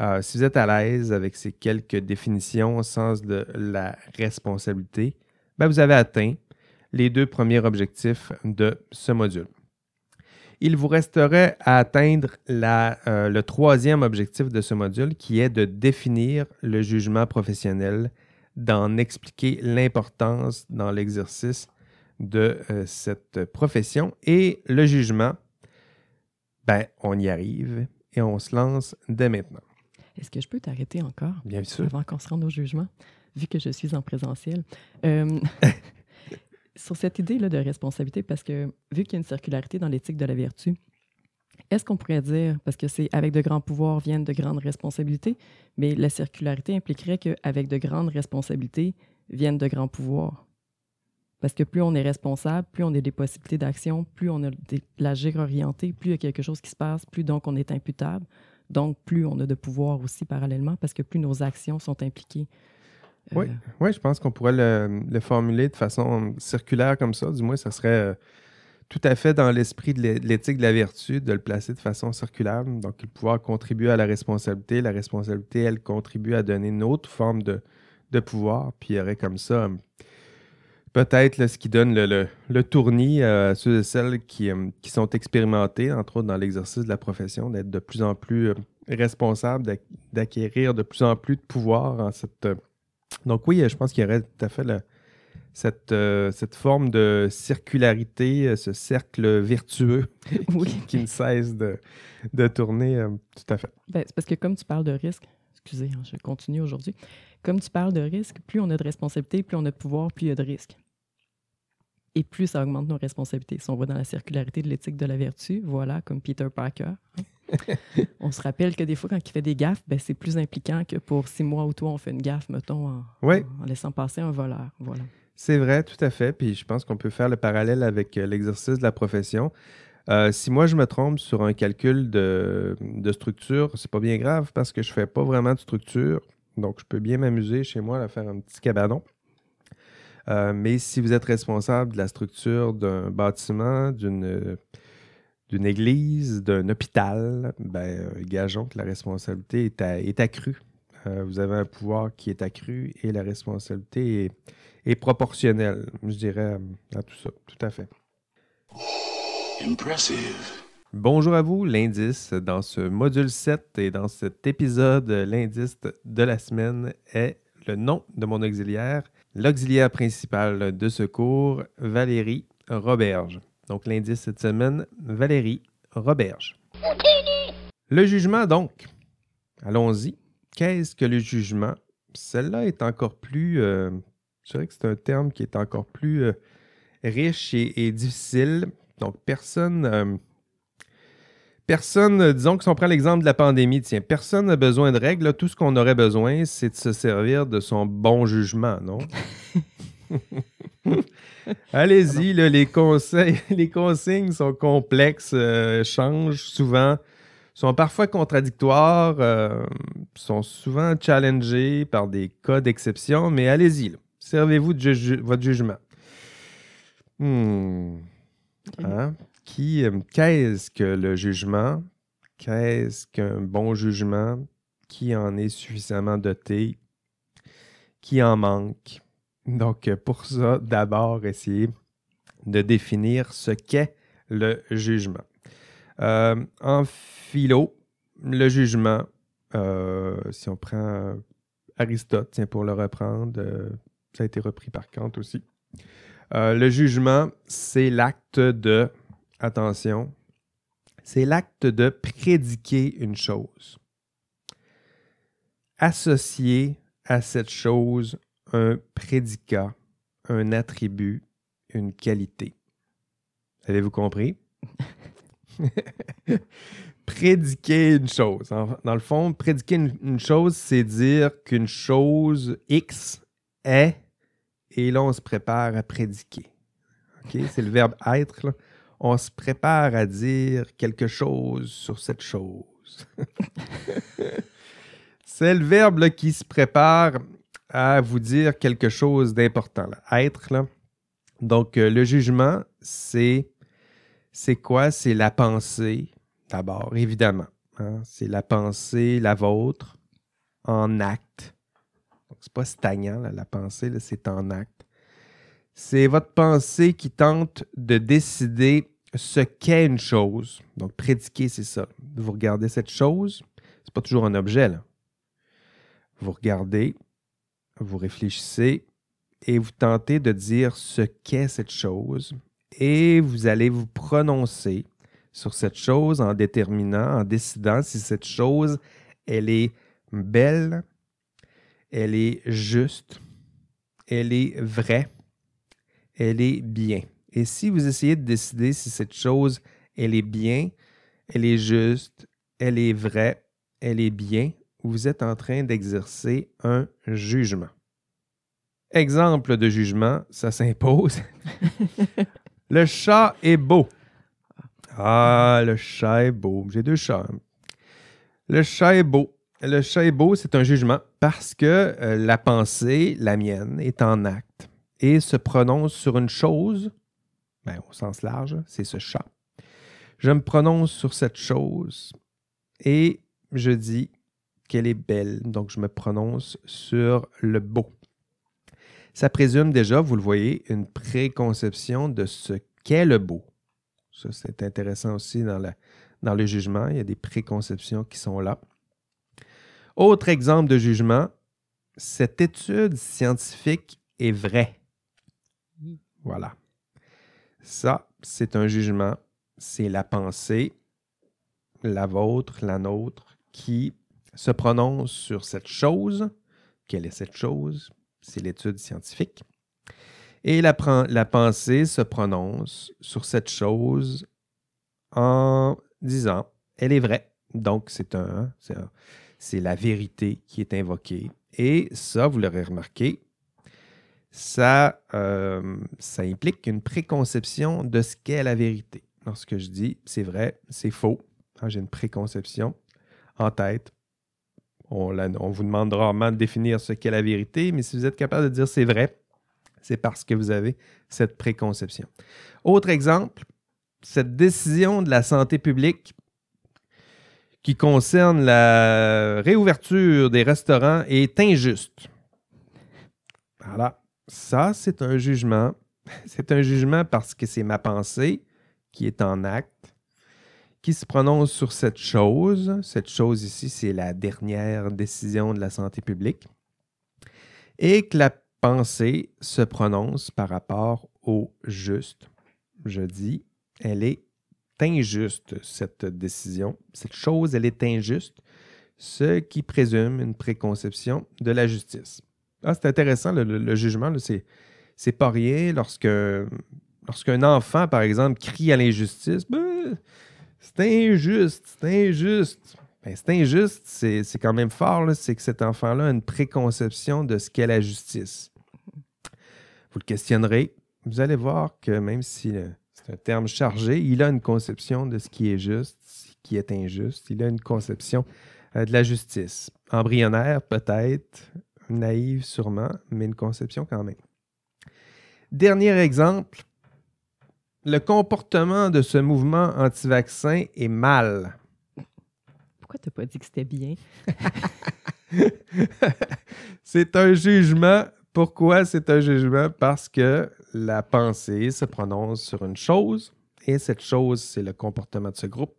euh, si vous êtes à l'aise avec ces quelques définitions, sens de la responsabilité, ben vous avez atteint les deux premiers objectifs de ce module. Il vous resterait à atteindre euh, le troisième objectif de ce module qui est de définir le jugement professionnel d'en expliquer l'importance dans l'exercice de euh, cette profession. Et le jugement, ben, on y arrive et on se lance dès maintenant. Est-ce que je peux t'arrêter encore? Bien sûr. Avant qu'on se rende au jugement, vu que je suis en présentiel. Euh, sur cette idée-là de responsabilité, parce que vu qu'il y a une circularité dans l'éthique de la vertu, est-ce qu'on pourrait dire, parce que c'est avec de grands pouvoirs viennent de grandes responsabilités, mais la circularité impliquerait qu'avec de grandes responsabilités viennent de grands pouvoirs? Parce que plus on est responsable, plus on a des possibilités d'action, plus on a de l'agir orienté, plus il y a quelque chose qui se passe, plus donc on est imputable. Donc, plus on a de pouvoir aussi parallèlement parce que plus nos actions sont impliquées. Oui, oui je pense qu'on pourrait le, formuler de façon circulaire comme ça. Du moins, ça serait tout à fait dans l'esprit de l'éthique de la vertu de le placer de façon circulaire. Donc, le pouvoir contribue à la responsabilité. La responsabilité, elle contribue à donner une autre forme de, pouvoir. Puis il y aurait comme ça peut-être ce qui donne le, tournis à ceux et celles qui, euh, qui, sont expérimentés, entre autres dans l'exercice de la profession, d'être de plus en plus euh, responsables, d'acquérir de plus en plus de pouvoir en cette. Euh, donc oui, je pense qu'il y aurait tout à fait le, cette, cette forme de circularité, euh, ce cercle vertueux qui, ne cesse de, de tourner. Euh, tout à fait. Ben, c'est parce que comme tu parles de risque, excusez, hein, je continue aujourd'hui. Comme tu parles de risque, plus on a de responsabilités, plus on a de pouvoir, plus il y a de risques. Et plus ça augmente nos responsabilités. Si on va dans la circularité de l'éthique de la vertu, voilà, comme Peter Parker. Hein. on se rappelle que des fois, quand il fait des gaffes, ben, c'est plus impliquant que pour six mois ou toi, on fait une gaffe, mettons, en, en laissant passer un voleur. Voilà. C'est vrai, tout à fait. Puis je pense qu'on peut faire le parallèle avec euh, l'exercice de la profession. Euh, si moi je me trompe sur un calcul de, de structure, c'est pas bien grave parce que je fais pas vraiment de structure. Donc je peux bien m'amuser chez moi à faire un petit cabanon. Euh, mais si vous êtes responsable de la structure d'un bâtiment, d'une église, d'un hôpital, ben, gageons que la responsabilité est accrue. Vous avez un pouvoir qui est accru et la responsabilité est, et proportionnel, je dirais, à tout ça. Tout à fait. Impressive. Bonjour à vous, l'indice. Dans ce module 7 et dans cet épisode, l'indice de la semaine est le nom de mon auxiliaire, l'auxiliaire principal de secours, Valérie Roberge. Donc l'indice cette semaine, Valérie Roberge. Le jugement, donc. Allons-y. Qu'est-ce que le jugement? Celle-là est encore plus euh, je dirais que c'est un terme qui est encore plus euh, riche et, difficile. Donc, personne. Euh, personne, disons que si on prend l'exemple de la pandémie, tiens, personne n'a besoin de règles. tout ce qu'on aurait besoin, c'est de se servir de son bon jugement, non? Allez-y, les, conseils, les consignes sont complexes, euh, changent souvent, sont parfois contradictoires, sont souvent challengés par des cas d'exception, mais allez-y. Servez-vous de votre jugement. Hmm. Hein? Qui, euh, qu'est-ce que le jugement? Qu'est-ce qu'un bon jugement? Qui en est suffisamment doté? Qui en manque? Donc, pour ça, d'abord, essayer de définir ce qu'est le jugement. Euh, en philo, le jugement, euh, si on prend Aristote, tiens, pour le reprendre, ça a été repris par Kant aussi. Euh, le jugement, c'est l'acte de, attention, c'est l'acte de prédiquer une chose. Associer à cette chose un prédicat, un attribut, une qualité. Avez-vous compris? prédiquer une chose. Dans le fond, prédiquer une chose, c'est dire qu'une chose X est et là, on se prépare à prédiquer. C'est le verbe être. On se prépare à dire quelque chose sur cette chose. C'est le verbe qui se prépare à vous dire quelque chose d'important. Être. Là. Donc, euh, le jugement, c'est c'est quoi? C'est la pensée, d'abord, évidemment. Hein. C'est la pensée, la vôtre, en acte c'est pas stagnant, la pensée, c'est en acte. C'est votre pensée qui tente de décider ce qu'est une chose. Donc, prédiquer, c'est ça. Vous regardez cette chose, c'est pas toujours un objet, là. Vous regardez, vous réfléchissez et vous tentez de dire ce qu'est cette chose et vous allez vous prononcer sur cette chose en déterminant, en décidant si cette chose, elle est belle, elle est juste, elle est vraie, elle est bien. Et si vous essayez de décider si cette chose, elle est bien, elle est juste, elle est vraie, elle est bien, vous êtes en train d'exercer un jugement. exemple de jugement, ça s'impose. le chat est beau. Ah, le chat est beau. J'ai deux chats. Le chat est beau. Le chat est beau, c'est un jugement parce que euh, la pensée, la mienne, est en acte et se prononce sur une chose, ben, au sens large, c'est ce chat. Je me prononce sur cette chose et je dis qu'elle est belle, donc je me prononce sur le beau. Ça présume déjà, vous le voyez, une préconception de ce qu'est le beau. Ça, c'est intéressant aussi dans, dans le jugement. Il y a des préconceptions qui sont là. Autre exemple de jugement, cette étude scientifique est vraie. Voilà. Ça, c'est un jugement. C'est la pensée, la vôtre, la nôtre, qui se prononce sur cette chose. Quelle est cette chose? C'est l'étude scientifique. Et la, pensée se prononce sur cette chose en disant elle est vraie. Donc, c'est un, un- c'est la vérité qui est invoquée. Et ça, vous l'aurez remarqué, ça, euh, ça implique une préconception de ce qu'est la vérité. Lorsque je dis c'est vrai, c'est faux, hein, j'ai une préconception en tête. On, vous demande rarement de définir ce qu'est la vérité, mais si vous êtes capable de dire c'est vrai, c'est parce que vous avez cette préconception. Autre exemple, cette décision de la santé publique qui concerne la réouverture des restaurants est injuste. Voilà. Ça, c'est un jugement. C'est un jugement parce que c'est ma pensée qui est en acte, qui se prononce sur cette chose. Cette chose ici, c'est la dernière décision de la santé publique. Et que la pensée se prononce par rapport au juste. Je dis, elle est injuste, cette décision. Cette chose, elle est injuste, ce qui présume une préconception de la justice. Ah, c'est intéressant, le, jugement, c'est pas rien. Lorsque, lorsqu'un enfant, par exemple, crie à l'injustice, Ben, c'est injuste, c'est injuste. Ben, c'est injuste, c'est, quand même fort, c'est que cet enfant-là a une préconception de ce qu'est la justice. Vous le questionnerez, vous allez voir que même si euh, c'est un terme chargé, il a une conception de ce qui est juste, ce qui est injuste. Il a une conception euh, de la justice. Embryonnaire, peut-être, naïve sûrement, mais une conception quand même. Dernier exemple, le comportement de ce mouvement anti-vaccin est mal. Pourquoi t'as pas dit que c'était bien? c'est un jugement. Pourquoi c'est un jugement? Parce que la pensée se prononce sur une chose et cette chose, c'est le comportement de ce groupe.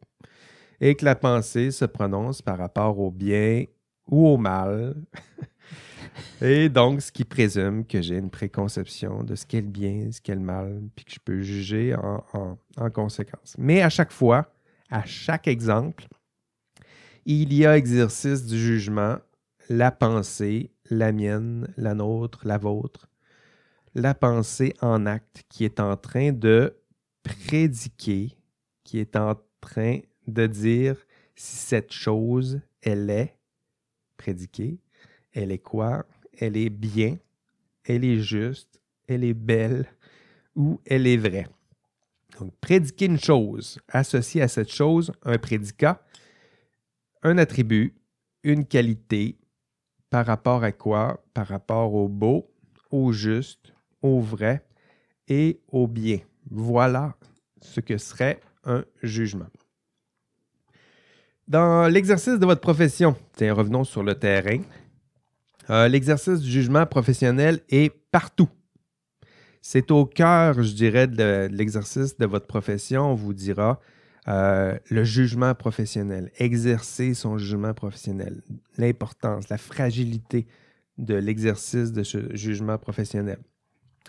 Et que la pensée se prononce par rapport au bien ou au mal. et donc, ce qui présume que j'ai une préconception de ce qu'est le bien, ce qu'est le mal, puis que je peux juger en, en- en conséquence. Mais à chaque fois, à chaque exemple, il y a exercice du jugement la pensée, la mienne, la nôtre, la vôtre, la pensée en acte qui est en train de prédiquer, qui est en train de dire si cette chose, elle est prédiquée, elle est quoi, elle est bien, elle est juste, elle est belle ou elle est vraie. Donc, prédiquer une chose, associer à cette chose un prédicat, un attribut, une qualité, par rapport à quoi? Par rapport au beau, au juste, au vrai et au bien. Voilà ce que serait un jugement. Dans l'exercice de votre profession, tiens, revenons sur le terrain. Euh, l'exercice du jugement professionnel est partout. C'est au cœur, je dirais, de, l'exercice de votre profession. On vous dira euh, le jugement professionnel, exercer son jugement professionnel, l'importance, la fragilité de l'exercice de ce jugement professionnel.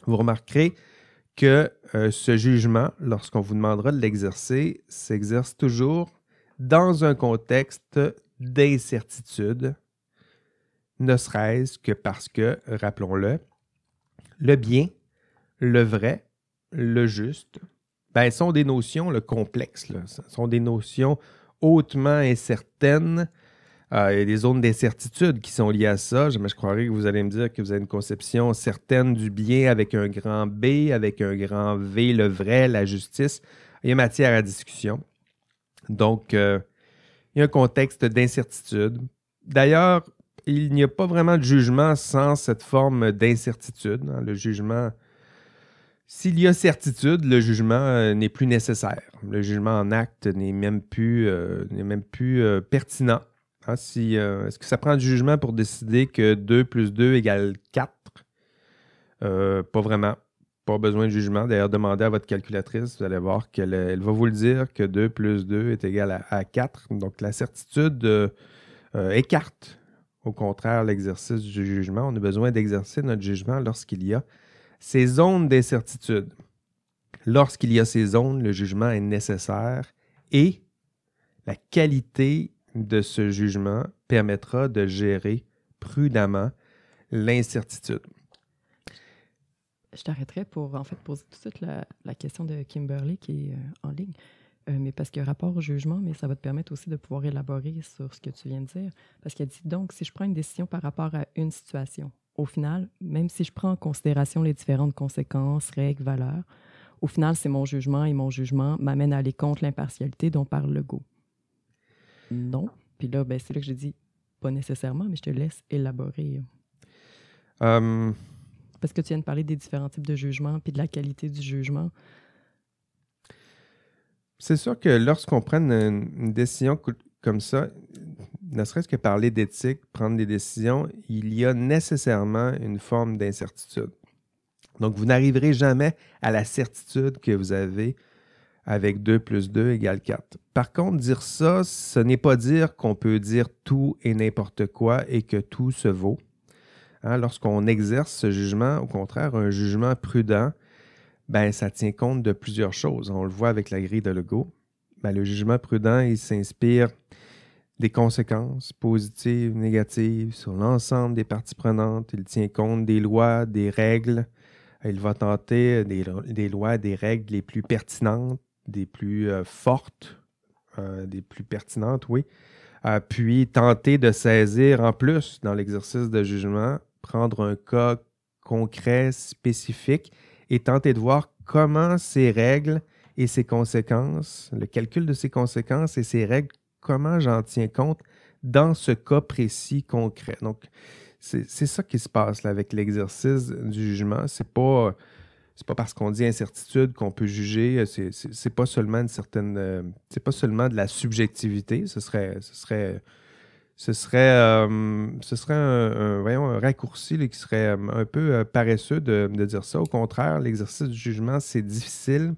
Vous remarquerez que euh, ce jugement, lorsqu'on vous demandera de l'exercer, s'exerce toujours dans un contexte d'incertitude, ne serait-ce que parce que, rappelons-le, le bien, le vrai, le juste, ben, sont des notions le complexes. Ce sont des notions hautement incertaines, Euh, il y a des zones d'incertitude qui sont liées à ça. Je, je croirais que vous allez me dire que vous avez une conception certaine du bien avec un grand B, avec un grand V, le vrai, la justice. Il y a matière à discussion. Donc, euh, il y a un contexte d'incertitude. D'ailleurs, il n'y a pas vraiment de jugement sans cette forme d'incertitude. Hein. Le jugement, s'il y a certitude, le jugement euh, n'est plus nécessaire. Le jugement en acte n'est même plus, même plus pertinent. Hein, euh, est-ce que ça prend du jugement pour décider que 2 plus 2 égale 4? Euh, pas vraiment. Pas besoin de jugement. D'ailleurs, demandez à votre calculatrice, vous allez voir qu'elle elle va vous le dire que 2 plus 2 est égal à, 4. Donc, la certitude euh, écarte, au contraire, l'exercice du jugement. On a besoin d'exercer notre jugement lorsqu'il y a ces zones d'incertitude. Lorsqu'il y a ces zones, le jugement est nécessaire et la qualité de ce jugement permettra de gérer prudemment l'incertitude. Je t'arrêterai pour en fait poser tout de suite la, question de Kimberly qui est euh, en ligne. Euh, mais parce qu'il y a rapport au jugement, mais ça va te permettre aussi de pouvoir élaborer sur ce que tu viens de dire. Parce qu'elle dit donc, si je prends une décision par rapport à une situation, au final, même si je prends en considération les différentes conséquences, règles, valeurs, au final, c'est mon jugement et mon jugement m'amène à aller contre l'impartialité dont parle le go non. Puis là, ben, c'est là que j'ai dit, pas nécessairement, mais je te laisse élaborer. Hum. Parce que tu viens de parler des différents types de jugements puis de la qualité du jugement. C'est sûr que lorsqu'on prend une, décision comme ça, ne serait-ce que parler d'éthique, prendre des décisions, il y a nécessairement une forme d'incertitude. Donc, vous n'arriverez jamais à la certitude que vous avez avec 2 plus 2 égale 4. Par contre, dire ça, ce n'est pas dire qu'on peut dire tout et n'importe quoi et que tout se vaut. Hein, lorsqu'on exerce ce jugement, au contraire, un jugement prudent, ben, ça tient compte de plusieurs choses. On le voit avec la grille de Legault. Ben, le jugement prudent, il s'inspire des conséquences positives, négatives sur l'ensemble des parties prenantes. Il tient compte des lois, des règles. Il va tenter des, lois, des règles les plus pertinentes des plus euh, fortes, euh, des plus pertinentes, oui. Puis tenter de saisir en plus dans l'exercice de jugement, prendre un cas concret, spécifique, et tenter de voir comment ces règles et ces conséquences, le calcul de ces conséquences et ces règles, comment j'en tiens compte dans ce cas précis concret. Donc, c'est ça qui se passe avec l'exercice du jugement. C'est pas pas parce qu'on dit incertitude qu'on peut juger. C'est pas seulement une certaine. Euh, c'est pas seulement de la subjectivité. Ce serait. Ce serait. Ce serait, euh, ce serait un, raccourci qui serait un peu paresseux de, dire ça. Au contraire, l'exercice du jugement, c'est difficile.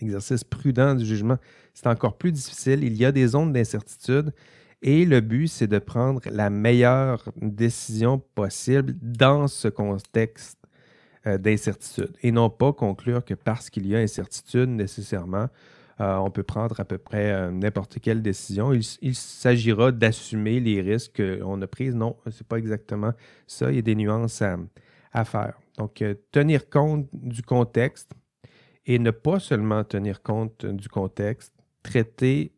L'exercice prudent du jugement, c'est encore plus difficile. Il y a des zones d'incertitude. Et le but, c'est de prendre la meilleure décision possible dans ce contexte euh, d'incertitude et non pas conclure que parce qu'il y a incertitude nécessairement, euh, on peut prendre à peu près euh, n'importe quelle décision. Il, s'agira d'assumer les risques qu'on a pris. Non, ce n'est pas exactement ça. Il y a des nuances à, faire. Donc, tenir compte du contexte et ne pas seulement tenir compte du contexte, traiter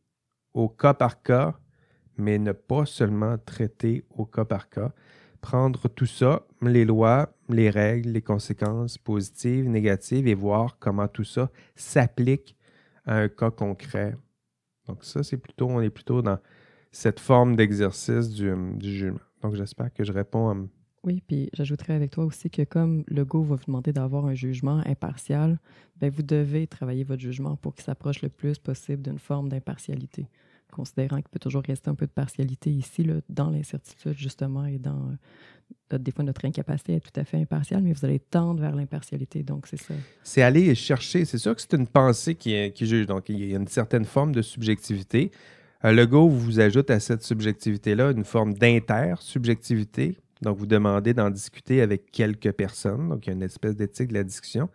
au cas par cas, mais ne pas seulement traiter au cas par cas prendre tout ça, les lois, les règles, les conséquences positives, négatives, et voir comment tout ça s'applique à un cas concret. Donc ça, c'est plutôt, on est plutôt dans cette forme d'exercice du, jugement. Donc j'espère que je réponds à... Oui, puis j'ajouterais avec toi aussi que comme le go va vous demander d'avoir un jugement impartial, bien, vous devez travailler votre jugement pour qu'il s'approche le plus possible d'une forme d'impartialité considérant qu'il peut toujours rester un peu de partialité ici, là, dans l'incertitude, justement, et dans euh, des fois notre incapacité est tout à fait impartiale, mais vous allez tendre vers l'impartialité. Donc, c'est ça. C'est aller chercher. C'est sûr que c'est une pensée qui, qui, juge. Donc, il y a une certaine forme de subjectivité. Euh, le go vous ajoute à cette subjectivité-là une forme d'inter-subjectivité. Donc, vous demandez d'en discuter avec quelques personnes. Donc, il y a une espèce d'éthique de la discussion.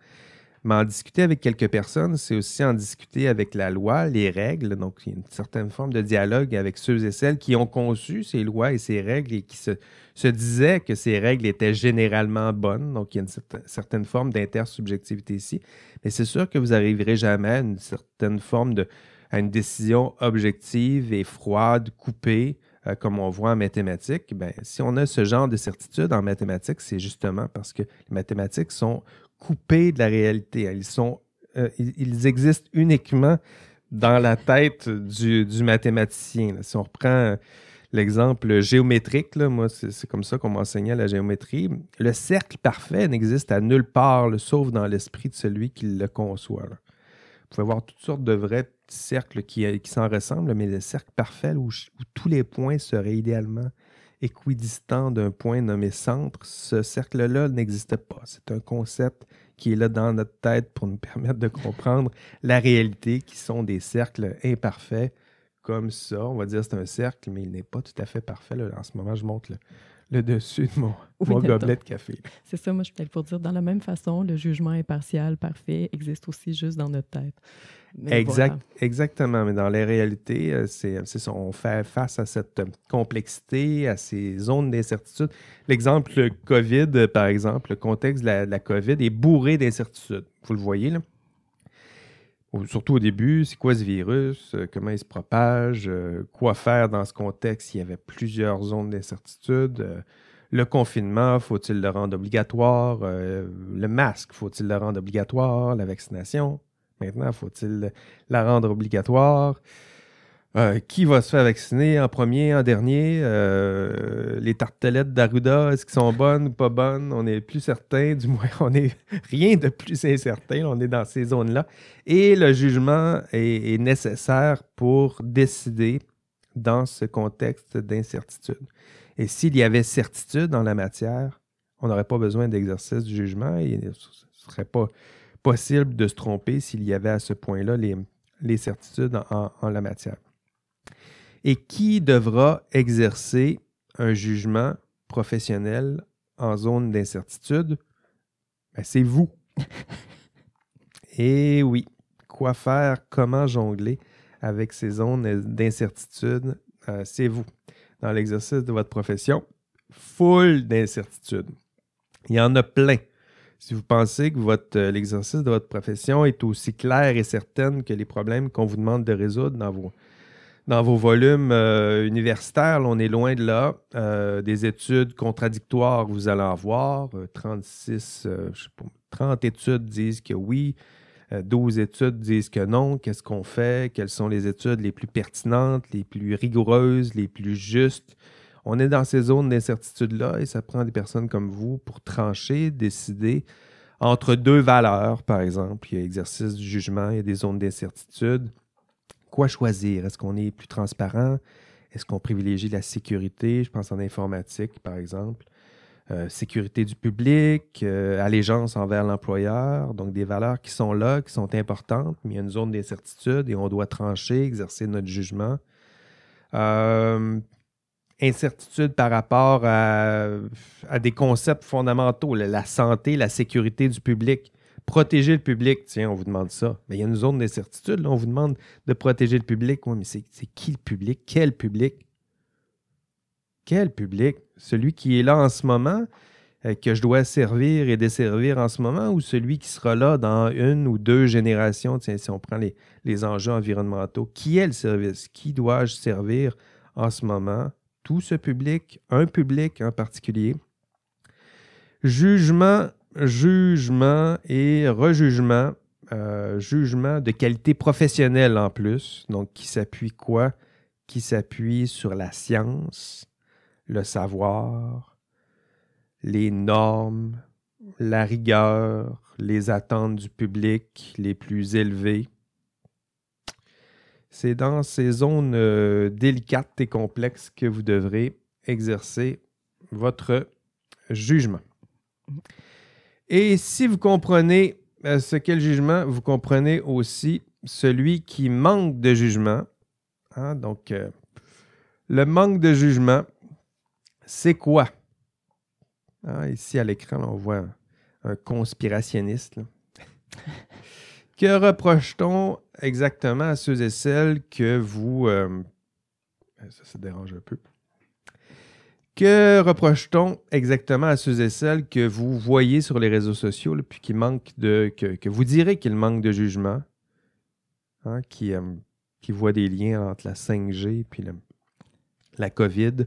Mais en discuter avec quelques personnes, c'est aussi en discuter avec la loi, les règles. Donc, il y a une certaine forme de dialogue avec ceux et celles qui ont conçu ces lois et ces règles et qui se, disaient que ces règles étaient généralement bonnes. Donc, il y a une certaine forme d'intersubjectivité ici. Mais c'est sûr que vous n'arriverez jamais à une certaine forme de à une décision objective et froide, coupée, euh, comme on voit en mathématiques, ben, si on a ce genre de certitude en mathématiques, c'est justement parce que les mathématiques sont coupées de la réalité. Ils, sont, euh, ils, existent uniquement dans la tête du, mathématicien. Si on reprend l'exemple géométrique, moi, c'est comme ça qu'on m'enseignait la géométrie. Le cercle parfait n'existe à nulle part, sauf dans l'esprit de celui qui le conçoit. Vous pouvez voir toutes sortes de vrais cercles qui, qui s'en ressemblent, mais le cercle parfait où, tous les points seraient idéalement équidistants d'un point nommé centre, ce cercle-là n'existe pas. C'est un concept qui est là dans notre tête pour nous permettre de comprendre la réalité, qui sont des cercles imparfaits comme ça. On va dire que c'est un cercle, mais il n'est pas tout à fait parfait. En ce moment, je montre le, dessus de mon, gobelet de café. C'est ça, moi, je peut-être pour dire, dans la même façon, le jugement impartial, parfait, existe aussi juste dans notre tête. Exact, Exactement, mais dans les réalités, euh, c'est ça, on fait face à cette complexité, à ces zones d'incertitude. L'exemple COVID, par exemple, le contexte de la, de la COVID est bourré d'incertitudes. Vous le voyez, là? surtout au début, c'est quoi ce virus, euh, comment il se propage, euh, quoi faire dans ce contexte? Il y avait plusieurs zones d'incertitude. Euh, le confinement, faut-il le rendre obligatoire? le masque, faut-il le rendre obligatoire? La vaccination, maintenant, faut-il la rendre obligatoire? Euh, qui va se faire vacciner en premier, en dernier? Euh, les tartelettes d'Aruda, est-ce qu'elles sont bonnes ou pas bonnes? On n'est plus certain, du moins, on n'est rien de plus incertain. On est dans ces zones-là. Et le jugement est, nécessaire pour décider dans ce contexte d'incertitude. Et s'il y avait certitude en la matière, on n'aurait pas besoin d'exercice du jugement et ce ne serait pas possible de se tromper s'il y avait à ce point-là les, certitudes en la matière et qui devra exercer un jugement professionnel en zone d'incertitude? Ben, c'est vous. et oui, quoi faire, comment jongler avec ces zones d'incertitude? Euh, c'est vous. Dans l'exercice de votre profession, full d'incertitudes. Il y en a plein. Si vous pensez que votre, euh, l'exercice de votre profession est aussi clair et certain que les problèmes qu'on vous demande de résoudre dans vos, dans vos volumes euh, universitaires, on est loin de là. Euh, des études contradictoires, vous allez en voir. 36, euh, je sais pas, 30 études disent que oui, 12 études disent que non. Qu'est-ce qu'on fait? Quelles sont les études les plus pertinentes, les plus rigoureuses, les plus justes? On est dans ces zones d'incertitude-là et ça prend des personnes comme vous pour trancher, décider entre deux valeurs, par exemple. Il y a exercice du jugement, il y a des zones d'incertitude quoi choisir? Est-ce qu'on est plus transparent? Est-ce qu'on privilégie la sécurité? Je pense en informatique, par exemple. Euh, sécurité du public, euh, allégeance envers l'employeur, donc des valeurs qui sont là, qui sont importantes, mais il y a une zone d'incertitude et on doit trancher, exercer notre jugement. Euh, incertitude par rapport à, des concepts fondamentaux, la santé, la sécurité du public. Protéger le public, tiens, on vous demande ça. Mais il y a une zone d'incertitude, on vous demande de protéger le public. Oui, mais c'est qui le public? Quel public? Quel public? Celui qui est là en ce moment, euh, que je dois servir et desservir en ce moment, ou celui qui sera là dans une ou deux générations, tiens, si on prend les, les enjeux environnementaux, qui est le service? Qui dois-je servir en ce moment? Tout ce public, un public en particulier. Jugement jugement et rejugement. Euh, jugement de qualité professionnelle en plus, donc qui s'appuie quoi? Qui s'appuie sur la science, le savoir, les normes, la rigueur, les attentes du public les plus élevées. C'est dans ces zones euh, délicates et complexes que vous devrez exercer votre jugement. Et si vous comprenez euh, ce qu'est le jugement, vous comprenez aussi celui qui manque de jugement. Hein, donc, euh, le manque de jugement, c'est quoi? Ah, ici, à l'écran, on voit un, conspirationniste. que reproche-t-on exactement à ceux et celles que vous... Euh, ça, ça dérange un peu. Que reproche-t-on exactement à ceux et celles que vous voyez sur les réseaux sociaux, puis qui manquent de. que, vous direz qu'il manque de jugement, hein, qui, euh, qui voient des liens entre la 5G puis la COVID?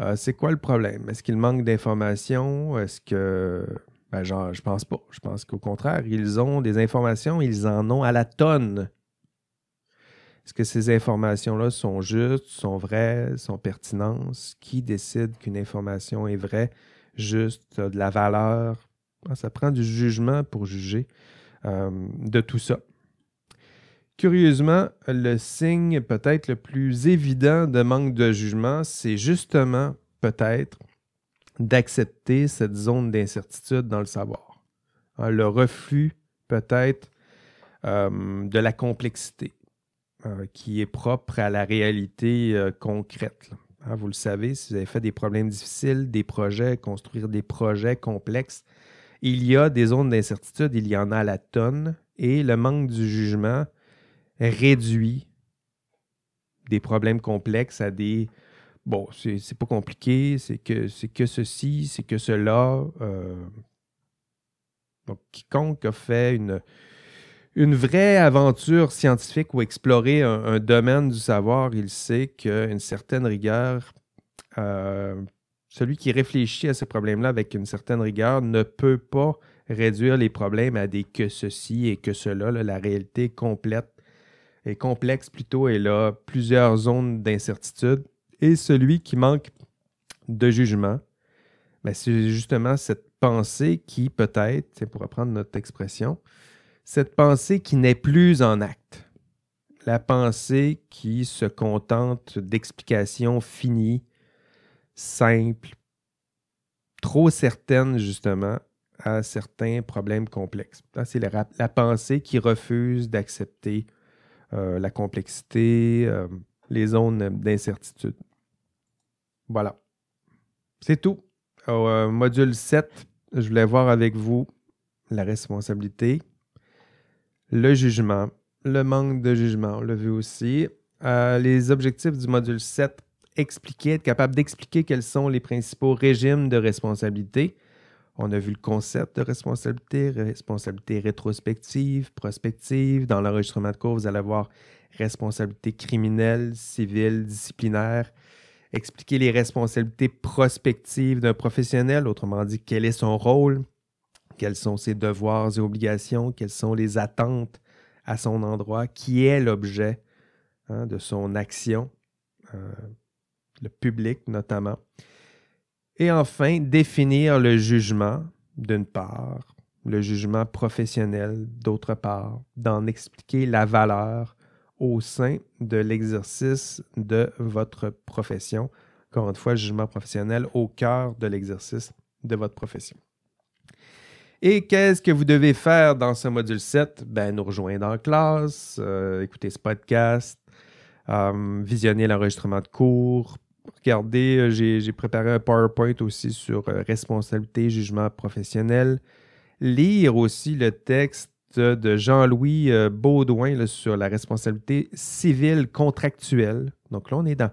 Euh, c'est quoi le problème? Est-ce qu'il manque d'informations? Est-ce que. Ben, genre, je pense pas. Je pense qu'au contraire, ils ont des informations, ils en ont à la tonne. Est-ce que ces informations-là sont justes, sont vraies, sont pertinentes? Qui décide qu'une information est vraie, juste, de la valeur? Ah, ça prend du jugement pour juger euh, de tout ça. Curieusement, le signe peut-être le plus évident de manque de jugement, c'est justement peut-être d'accepter cette zone d'incertitude dans le savoir. Hein, le refus peut-être euh, de la complexité. Euh, qui est propre à la réalité euh, concrète. Hein, vous le savez, si vous avez fait des problèmes difficiles, des projets, construire des projets complexes, il y a des zones d'incertitude, il y en a la tonne, et le manque du jugement réduit des problèmes complexes à des bon, c'est pas compliqué, c'est que que ceci, c'est que cela. Euh, donc, quiconque a fait une, une vraie aventure scientifique ou explorer un, domaine du savoir, il sait qu'une certaine rigueur, euh, celui qui réfléchit à ce problème-là avec une certaine rigueur ne peut pas réduire les problèmes à des que ceci et que cela. la réalité complète est complexe plutôt et là plusieurs zones d'incertitude. Et celui qui manque de jugement, ben, c'est justement cette pensée qui peut-être, pour reprendre notre expression, cette pensée qui n'est plus en acte, la pensée qui se contente d'explications finies, simples, trop certaines justement à certains problèmes complexes. C'est la, pensée qui refuse d'accepter euh, la complexité, euh, les zones d'incertitude. Voilà. C'est tout. Euh, module 7, je voulais voir avec vous la responsabilité, le jugement, le manque de jugement, on l'a vu aussi. Euh, les objectifs du module 7, expliquer, être capable d'expliquer quels sont les principaux régimes de responsabilité. On a vu le concept de responsabilité, responsabilité rétrospective, prospective. Dans l'enregistrement de cours, vous allez avoir responsabilité criminelle, civile, disciplinaire. Expliquer les responsabilités prospectives d'un professionnel, autrement dit, quel est son rôle, quels sont ses devoirs et obligations, quelles sont les attentes à son endroit, qui est l'objet hein, de son action, euh, le public notamment? Et enfin, définir le jugement, d'une part, le jugement professionnel, d'autre part, d'en expliquer la valeur au sein de l'exercice de votre profession. Encore une fois, jugement professionnel au cœur de l'exercice de votre profession. Et qu'est-ce que vous devez faire dans ce module 7? Ben, nous rejoindre en classe, euh, écouter ce podcast, euh, visionner l'enregistrement de cours. Regardez, euh, j'ai préparé un PowerPoint aussi sur responsabilité, jugement professionnel. Lire aussi le texte de Jean-Louis Baudouin sur la responsabilité civile contractuelle. Donc là, on est dans.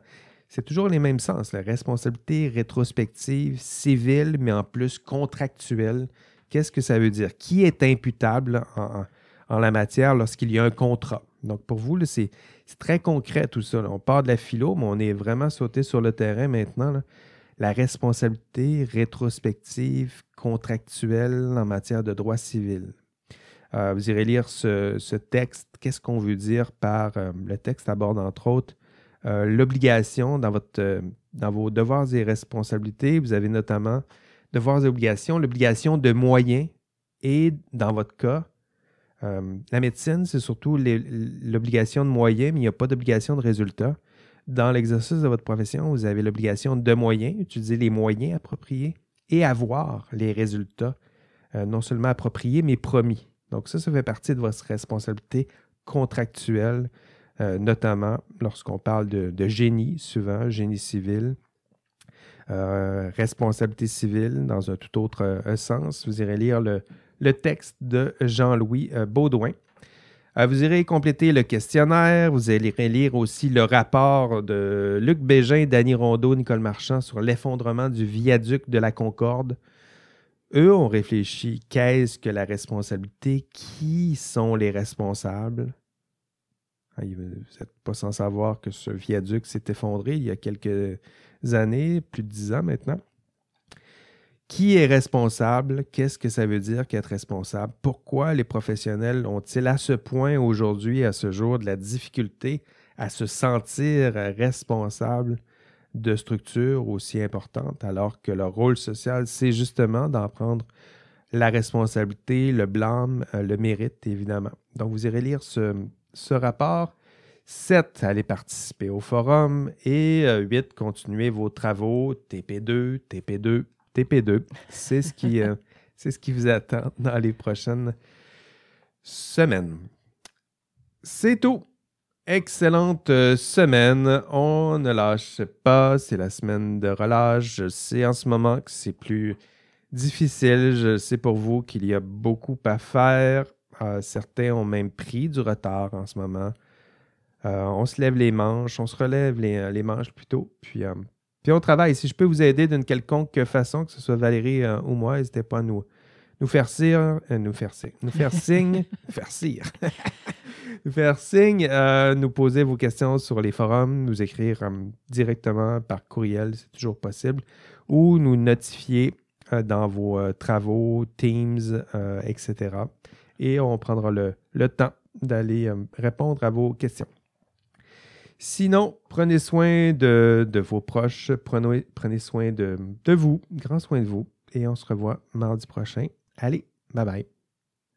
C'est toujours les mêmes sens, la responsabilité rétrospective, civile, mais en plus contractuelle. Qu'est-ce que ça veut dire? Qui est imputable en, la matière lorsqu'il y a un contrat? Donc, pour vous, c'est très concret tout ça. On part de la philo, mais on est vraiment sauté sur le terrain maintenant. La responsabilité rétrospective contractuelle en matière de droit civil. Euh, vous irez lire ce, texte. Qu'est-ce qu'on veut dire par euh, le texte aborde entre autres euh, l'obligation dans, vos devoirs et responsabilités. Vous avez notamment devoirs et obligations, l'obligation de moyens et, dans votre cas, la médecine, c'est surtout l'obligation de moyens, mais il n'y a pas d'obligation de résultat. Dans l'exercice de votre profession, vous avez l'obligation de moyens, utiliser les moyens appropriés et avoir les résultats, non seulement appropriés, mais promis. Donc ça, ça fait partie de votre responsabilité contractuelle, euh, notamment lorsqu'on parle de, génie, souvent, génie civil, euh, responsabilité civile dans un tout autre euh, sens. Vous irez lire le, texte de Jean-Louis Baudouin. vous irez compléter le questionnaire. Vous irez lire aussi le rapport de Luc Bégin, Danny Rondeau, Nicole Marchand sur l'effondrement du viaduc de la Concorde. Eux ont réfléchi qu'est-ce que la responsabilité, qui sont les responsables. Hein, vous n'êtes pas sans savoir que ce viaduc s'est effondré il y a quelques années, plus de dix ans maintenant. Qui est responsable? Qu'est-ce que ça veut dire qu'être responsable? Pourquoi les professionnels ont-ils à ce point aujourd'hui, à ce jour, de la difficulté à se sentir responsables de structures aussi importantes alors que leur rôle social, c'est justement d'en prendre la responsabilité, le blâme, euh, le mérite, évidemment. Donc, vous irez lire ce, rapport. 7. Allez participer au forum. Et 8. Euh, continuez vos travaux. TP2, TP2, TP2. C'est ce, qui, euh, c'est ce qui vous attend dans les prochaines semaines. C'est tout. Excellente semaine. On ne lâche pas. C'est la semaine de relâche. Je sais en ce moment que c'est plus difficile. Je sais pour vous qu'il y a beaucoup à faire. Euh, certains ont même pris du retard en ce moment. Euh, on se lève les manches, on se relève les, euh, manches plutôt. Puis, puis on travaille. Si je peux vous aider d'une quelconque façon, que ce soit Valérie ou moi, n'hésitez pas à nous, nous faire signe, nous faire signe, nous faire signe, faire signe, nous faire signe, nous poser vos questions sur les forums, nous écrire directement par courriel, c'est toujours possible, ou nous notifier euh, dans vos euh, travaux, Teams, euh, etc. Et on prendra le, temps d'aller répondre à vos questions. Sinon, prenez soin de, vos proches, prenez, prenez soin de, de vous, grand soin de vous, et on se revoit mardi prochain. Allez, bye bye.